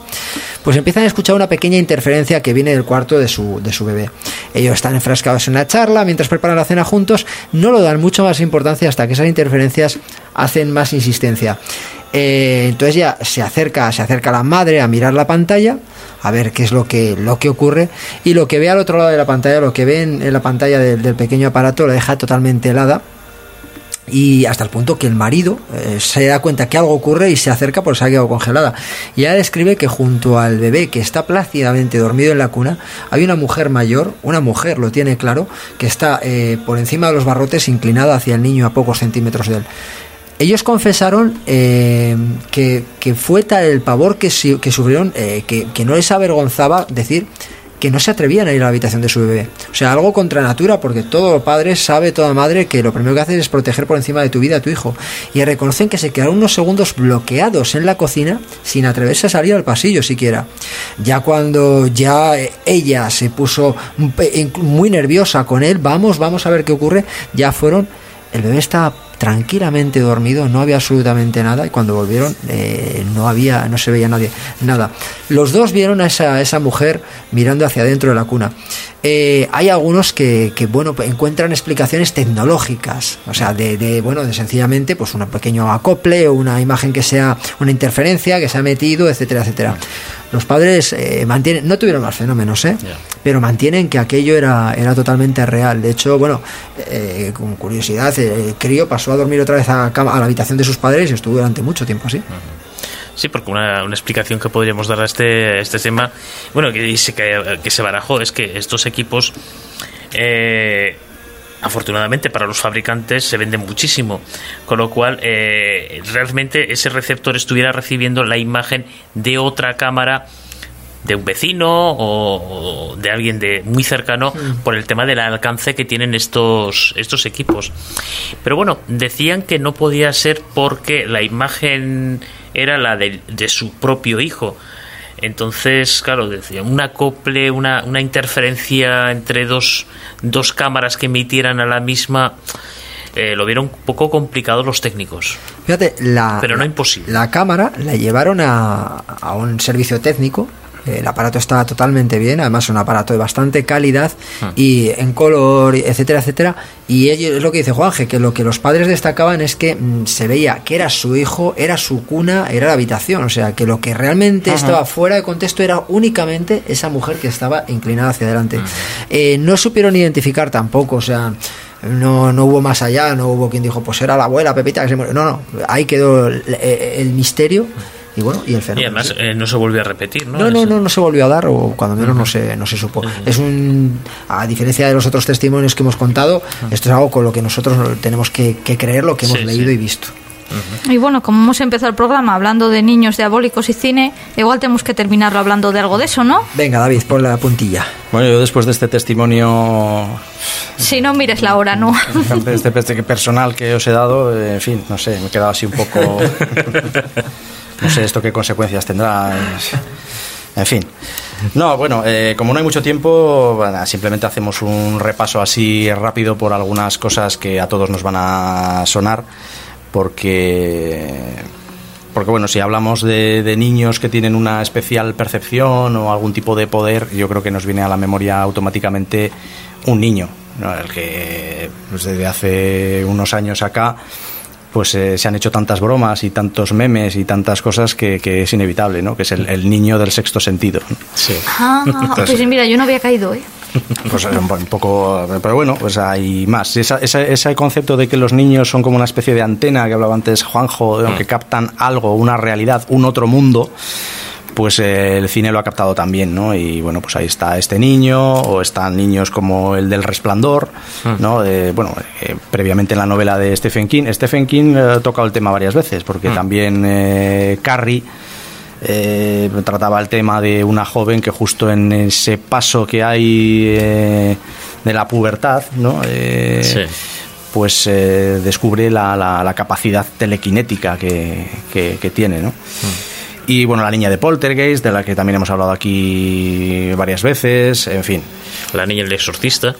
pues empiezan a escuchar una pequeña interferencia que viene del cuarto de su, de su bebé. Ellos están enfrascados en una charla mientras preparan la cena juntos, no lo dan mucho más importancia hasta que esas interferencias hacen más insistencia. Eh, entonces ya se acerca, se acerca la madre a mirar la pantalla, a ver qué es lo que, lo que ocurre, y lo que ve al otro lado de la pantalla, lo que ve en, la pantalla del, pequeño aparato, la deja totalmente helada. Y hasta el punto que el marido eh, se da cuenta que algo ocurre y se acerca porque se ha quedado congelada. Y ella describe que junto al bebé que está plácidamente dormido en la cuna, hay una mujer mayor, una mujer, lo tiene claro, que está eh, por encima de los barrotes inclinada hacia el niño a pocos centímetros de él. Ellos confesaron eh, que, fue tal el pavor que, que sufrieron eh, que, no les avergonzaba decir que no se atrevían a ir a la habitación de su bebé. O sea, algo contra natura, porque todo padre sabe, toda madre, que lo primero que hace es proteger por encima de tu vida a tu hijo. Y reconocen que se quedaron unos segundos bloqueados en la cocina sin atreverse a salir al pasillo siquiera. Ya cuando ya ella se puso muy nerviosa con él, vamos, vamos a ver qué ocurre, ya fueron, el bebé está tranquilamente dormido, no había absolutamente nada y cuando volvieron eh, no había, no se veía nadie, nada. Los dos vieron a esa, esa mujer mirando hacia adentro de la cuna. Eh, hay algunos que, que, bueno, encuentran explicaciones tecnológicas, o sea, de, de, bueno, de sencillamente, pues un pequeño acople o una imagen que sea una interferencia que se ha metido, etcétera, etcétera los padres eh, mantienen, no tuvieron más fenómenos, ¿eh? pero mantienen que aquello era, era totalmente real. De hecho, bueno, eh, con curiosidad, el crío pasó a dormir otra vez a, a, la habitación de sus padres y estuvo durante mucho tiempo así. Sí, porque una, una, explicación que podríamos dar a este, este tema, bueno, que, dice que, que se barajó, es que estos equipos eh, afortunadamente para los fabricantes se vende muchísimo, con lo cual eh, realmente ese receptor estuviera recibiendo la imagen de otra cámara de un vecino o, de alguien de muy cercano por el tema del alcance que tienen estos estos equipos. Pero bueno, decían que no podía ser porque la imagen era la de su propio hijo. Entonces, claro, decía, un acople, una, una interferencia entre dos, dos cámaras que emitieran a la misma, eh, lo vieron un poco complicado los técnicos. Fíjate, la, pero no imposible. La cámara la llevaron a, a un servicio técnico el aparato está totalmente bien, además es un aparato de bastante calidad ah. y en color, etcétera, etcétera. Y es lo que dice Juanje, que lo que los padres destacaban es que mm, se veía que era su hijo, era su cuna, era la habitación. O sea, que lo que realmente estaba fuera de contexto era únicamente esa mujer que estaba inclinada hacia adelante. Eh, no supieron identificar tampoco, o sea no, no hubo más allá, no hubo quien dijo, pues era la abuela Pepita que se murió. No, no, ahí quedó el misterio y bueno, y el fenómeno. Y además eh, no se volvió a repetir, ¿no? No, no, no, no se volvió a dar, o cuando menos no, se, no se supo. Es un. A diferencia de los otros testimonios que hemos contado, esto es algo con lo que nosotros tenemos que, creer lo que hemos leído y visto. Y bueno, como hemos empezado el programa hablando de niños diabólicos y cine, igual tenemos que terminarlo hablando de algo de eso, ¿no? Venga, David, pon la puntilla. Bueno, yo después de este testimonio... Si no mires la hora, ¿no? [LAUGHS] Este, este personal que os he dado, en fin, no sé, me he quedado así un poco... [LAUGHS] No sé esto qué consecuencias tendrá. En fin. No, bueno, eh, como no hay mucho tiempo, simplemente hacemos un repaso así rápido por algunas cosas que a todos nos van a sonar, porque, porque bueno, si hablamos de, niños que tienen una especial percepción o algún tipo de poder, yo creo que nos viene a la memoria automáticamente un niño, el que pues, desde hace unos años acá pues eh, se han hecho tantas bromas y tantos memes y tantas cosas que, es inevitable, ¿no? Que es el, niño del sexto sentido. Sí. Ah, [LAUGHS] pues mira, yo no había caído, ¿eh? [LAUGHS] Pues un, poco, pero bueno, pues hay más. ese concepto de que los niños son como una especie de antena que hablaba antes Juanjo, mm. que captan algo, una realidad, un otro mundo pues eh, el cine lo ha captado también, ¿no? Y bueno, pues ahí está este niño, o están niños como el del Resplandor, ah. ¿no? bueno, eh, previamente en la novela de Stephen King. Stephen King ha tocado el tema varias veces, porque ah. también eh, Carrie trataba el tema de una joven que justo en ese paso que hay de la pubertad, ¿no? Sí pues eh, descubre la, la- la capacidad telequinética que, que- que tiene, ¿no? Y bueno, la niña de Poltergeist, de la que también hemos hablado aquí varias veces, en fin. La niña del exorcista.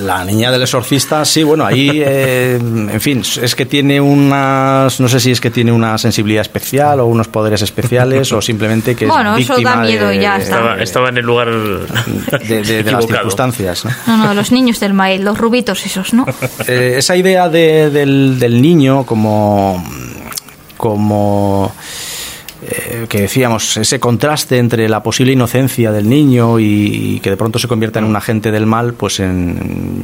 La niña del exorcista, sí, bueno, ahí, [LAUGHS] eh, en fin, es que tiene unas, no sé si es que tiene una sensibilidad especial o unos poderes especiales o simplemente que es Bueno, eso da miedo de, y ya está. Estaba, estaba en el lugar de, de- de las circunstancias, ¿no? No, no, los niños del maíz, los rubitos esos, ¿no? [LAUGHS] Eh, esa idea de- del, del niño como como que decíamos ese contraste entre la posible inocencia del niño y, que de pronto se convierta en un agente del mal pues en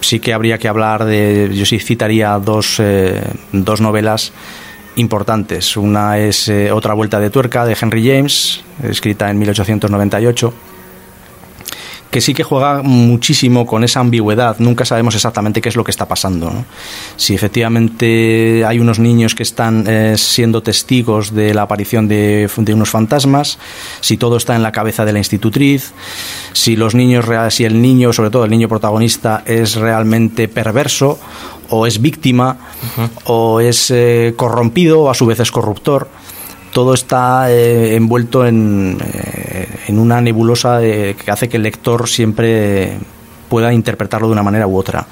sí que habría que hablar de yo sí citaría dos eh, dos novelas importantes. Una es eh, otra vuelta de tuerca de Henry James escrita en 1898 que sí que juega muchísimo con esa ambigüedad. Nunca sabemos exactamente qué es lo que está pasando. ¿no? Si efectivamente hay unos niños que están eh, siendo testigos de la aparición de, de unos fantasmas, si todo está en la cabeza de la institutriz, si los niños si el niño, sobre todo el niño protagonista, es realmente perverso o es víctima o es eh, corrompido o a su vez es corruptor todo está eh, envuelto en, eh, en una nebulosa eh, que hace que el lector siempre pueda interpretarlo de una manera u otra.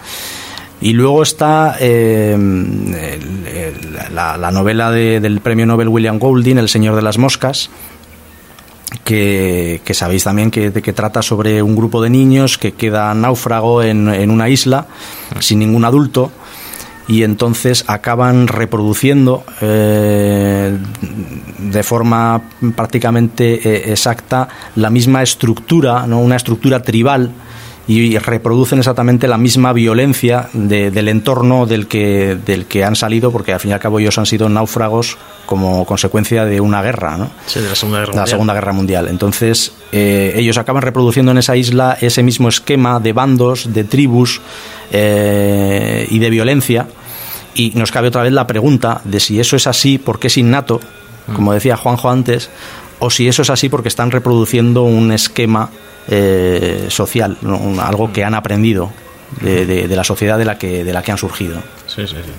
Y luego está eh, el- el- la, la novela de- del premio Nobel William Golding, El Señor de las Moscas, que, que sabéis también que, que trata sobre un grupo de niños que queda náufrago en, en una isla sin ningún adulto y entonces acaban reproduciendo eh, de forma prácticamente eh, exacta la misma estructura, ¿no? una estructura tribal y reproducen exactamente la misma violencia de- del entorno del que, del que han salido, porque al fin y al cabo ellos han sido náufragos como consecuencia de una guerra, ¿no? Sí, de la Segunda Guerra la Mundial. Segunda Guerra Mundial. Entonces, eh, ellos acaban reproduciendo en esa isla ese mismo esquema de bandos, de tribus eh, y de violencia. Y nos cabe otra vez la pregunta de si eso es así, porque es innato, como decía Juanjo antes, o si eso es así porque están reproduciendo un esquema eh, social, ¿no? Un- algo que han aprendido de, de- de la sociedad de la que, de la que han surgido. Sí, sí, sí.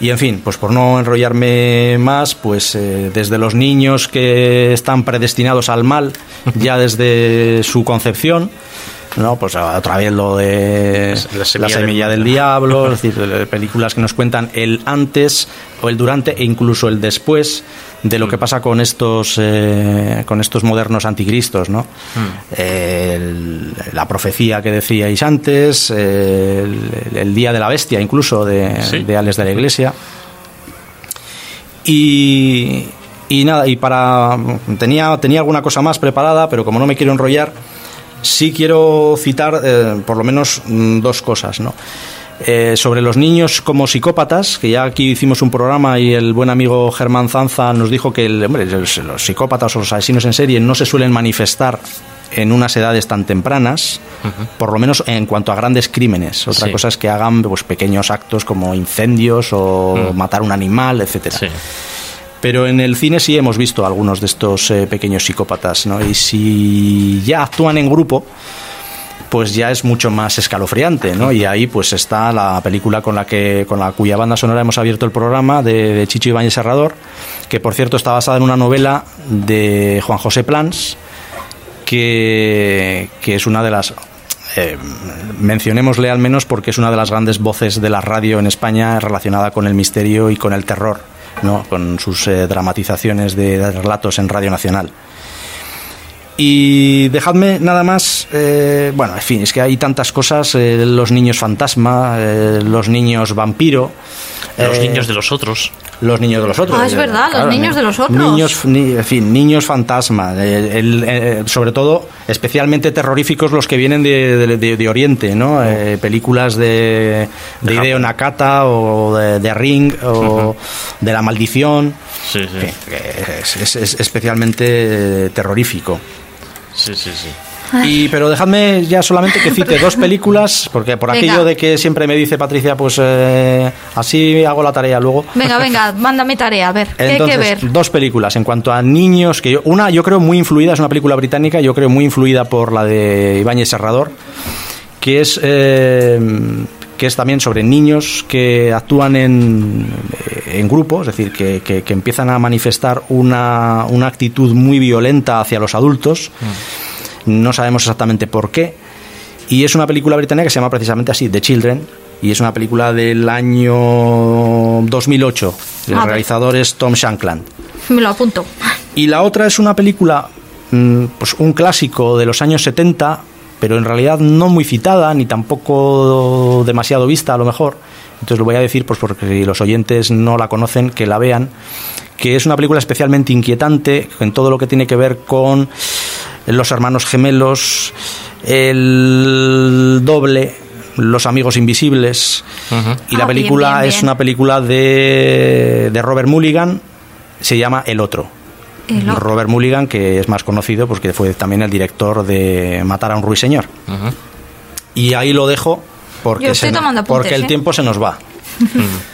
Y en fin, pues por no enrollarme más, pues eh, desde los niños que están predestinados al mal, ya [LAUGHS] desde su concepción, ¿no? Pues otra vez lo de La la semilla semilla, del- del diablo, es [LAUGHS] decir, eh, películas que nos cuentan el antes o el durante e incluso el después de lo que pasa con estos eh, con estos modernos anticristos, ¿no? El- la profecía que decíais antes, el, el día de la bestia, incluso de, Sí. de Alex de la Iglesia. Y, y nada, y para. Tenía, tenía alguna cosa más preparada, pero como no me quiero enrollar, sí quiero citar eh, por lo menos mm, dos cosas, ¿no? Eh, sobre los niños como psicópatas, que ya aquí hicimos un programa y el buen amigo Germán Zanza nos dijo que el, hombre, los, psicópatas o los asesinos en serie no se suelen manifestar en unas edades tan tempranas, por lo menos en cuanto a grandes crímenes. Otra Sí. cosa es que hagan pues, pequeños actos como incendios o matar un animal, etcétera. Sí. Pero en el cine sí hemos visto algunos de estos eh, pequeños psicópatas, ¿no? Y si ya actúan en grupo, pues ya es mucho más escalofriante, ¿no? Y ahí pues está la película con la que con la cuya banda sonora hemos abierto el programa de, de Chicho Ibáñez Serrador, que por cierto está basada en una novela de Juan José Plans, que, que es una de las eh, mencionémosle al menos porque es una de las grandes voces de la radio en España relacionada con el misterio y con el terror, ¿no? con sus eh, dramatizaciones de, de relatos en Radio Nacional. Y dejadme nada más, eh, bueno, en fin, es que hay tantas cosas, eh, los niños fantasma, eh, los niños vampiro. Los eh, niños de los otros. los niños de los otros. Ah, es verdad, los niños de los otros. Niños, ni- en fin, niños fantasma. el- eh, sobre todo, especialmente terroríficos los que vienen de, de- de- de Oriente, ¿no? Eh, películas de, de De Hideo. Nakata o de, de Ring o de La Maldición. Sí, sí. que- que es, es- es especialmente terrorífico. Sí, sí, sí. Y, pero dejadme ya solamente que cite [LAUGHS] dos películas, porque por Venga. aquello de que siempre me dice Patricia, pues eh, así hago la tarea luego. Venga, venga, [LAUGHS] mándame tarea, a ver, ¿qué hay que ver? dos películas en cuanto a niños, que yo, una yo creo muy influida, es una película británica, yo creo muy influida por la de Ibáñez Serrador, que es, eh, que es también sobre niños que actúan en, en grupo, es decir, que, que- que empiezan a manifestar una, una actitud muy violenta hacia los adultos. No sabemos exactamente por qué. Y es una película británica que se llama precisamente así, The Children. Y es una película del año 2008. El A ver. realizador es Tom Shankland. Me lo apunto. Y la otra es una película, mm, pues un clásico de los años 70, pero en realidad no muy citada, ni tampoco demasiado vista a lo mejor. Entonces lo voy a decir pues porque si los oyentes no la conocen, que la vean, que es una película especialmente inquietante en todo lo que tiene que ver con los hermanos gemelos, el doble, los amigos invisibles. Y la Ah, bien, película bien, es una película de, de Robert Mulligan, se llama El Otro. El. Robert Mulligan, que es más conocido porque fue también el director de Matar a un ruiseñor. Y ahí lo dejo porque, Yo estoy se- tomando apuntes, porque el ¿eh? tiempo se nos va. [LAUGHS]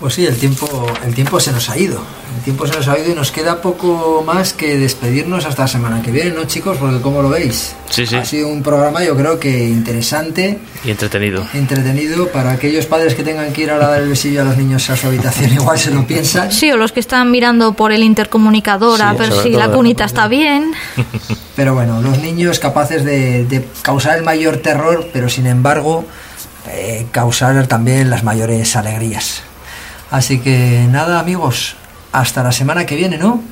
Pues sí, el tiempo, el tiempo se nos ha ido. El tiempo se nos ha ido y nos queda poco más que despedirnos hasta la semana que viene, ¿no, chicos? Porque como lo veis, Sí, sí. ha sido un programa yo creo que interesante, Y entretenido. entretenido para aquellos padres que tengan que ir ahora a dar el besillo a los niños a su habitación, [LAUGHS] igual se lo piensan. Sí, o los que están mirando por el intercomunicador a ver si la cunita está bien. [LAUGHS] Pero bueno, los niños capaces de, de causar el mayor terror, pero sin embargo eh, causar también las mayores alegrías. Así que nada, amigos, hasta la semana que viene, ¿no?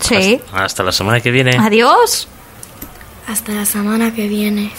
Sí. Hasta la semana que viene. Adiós. Hasta la semana que viene.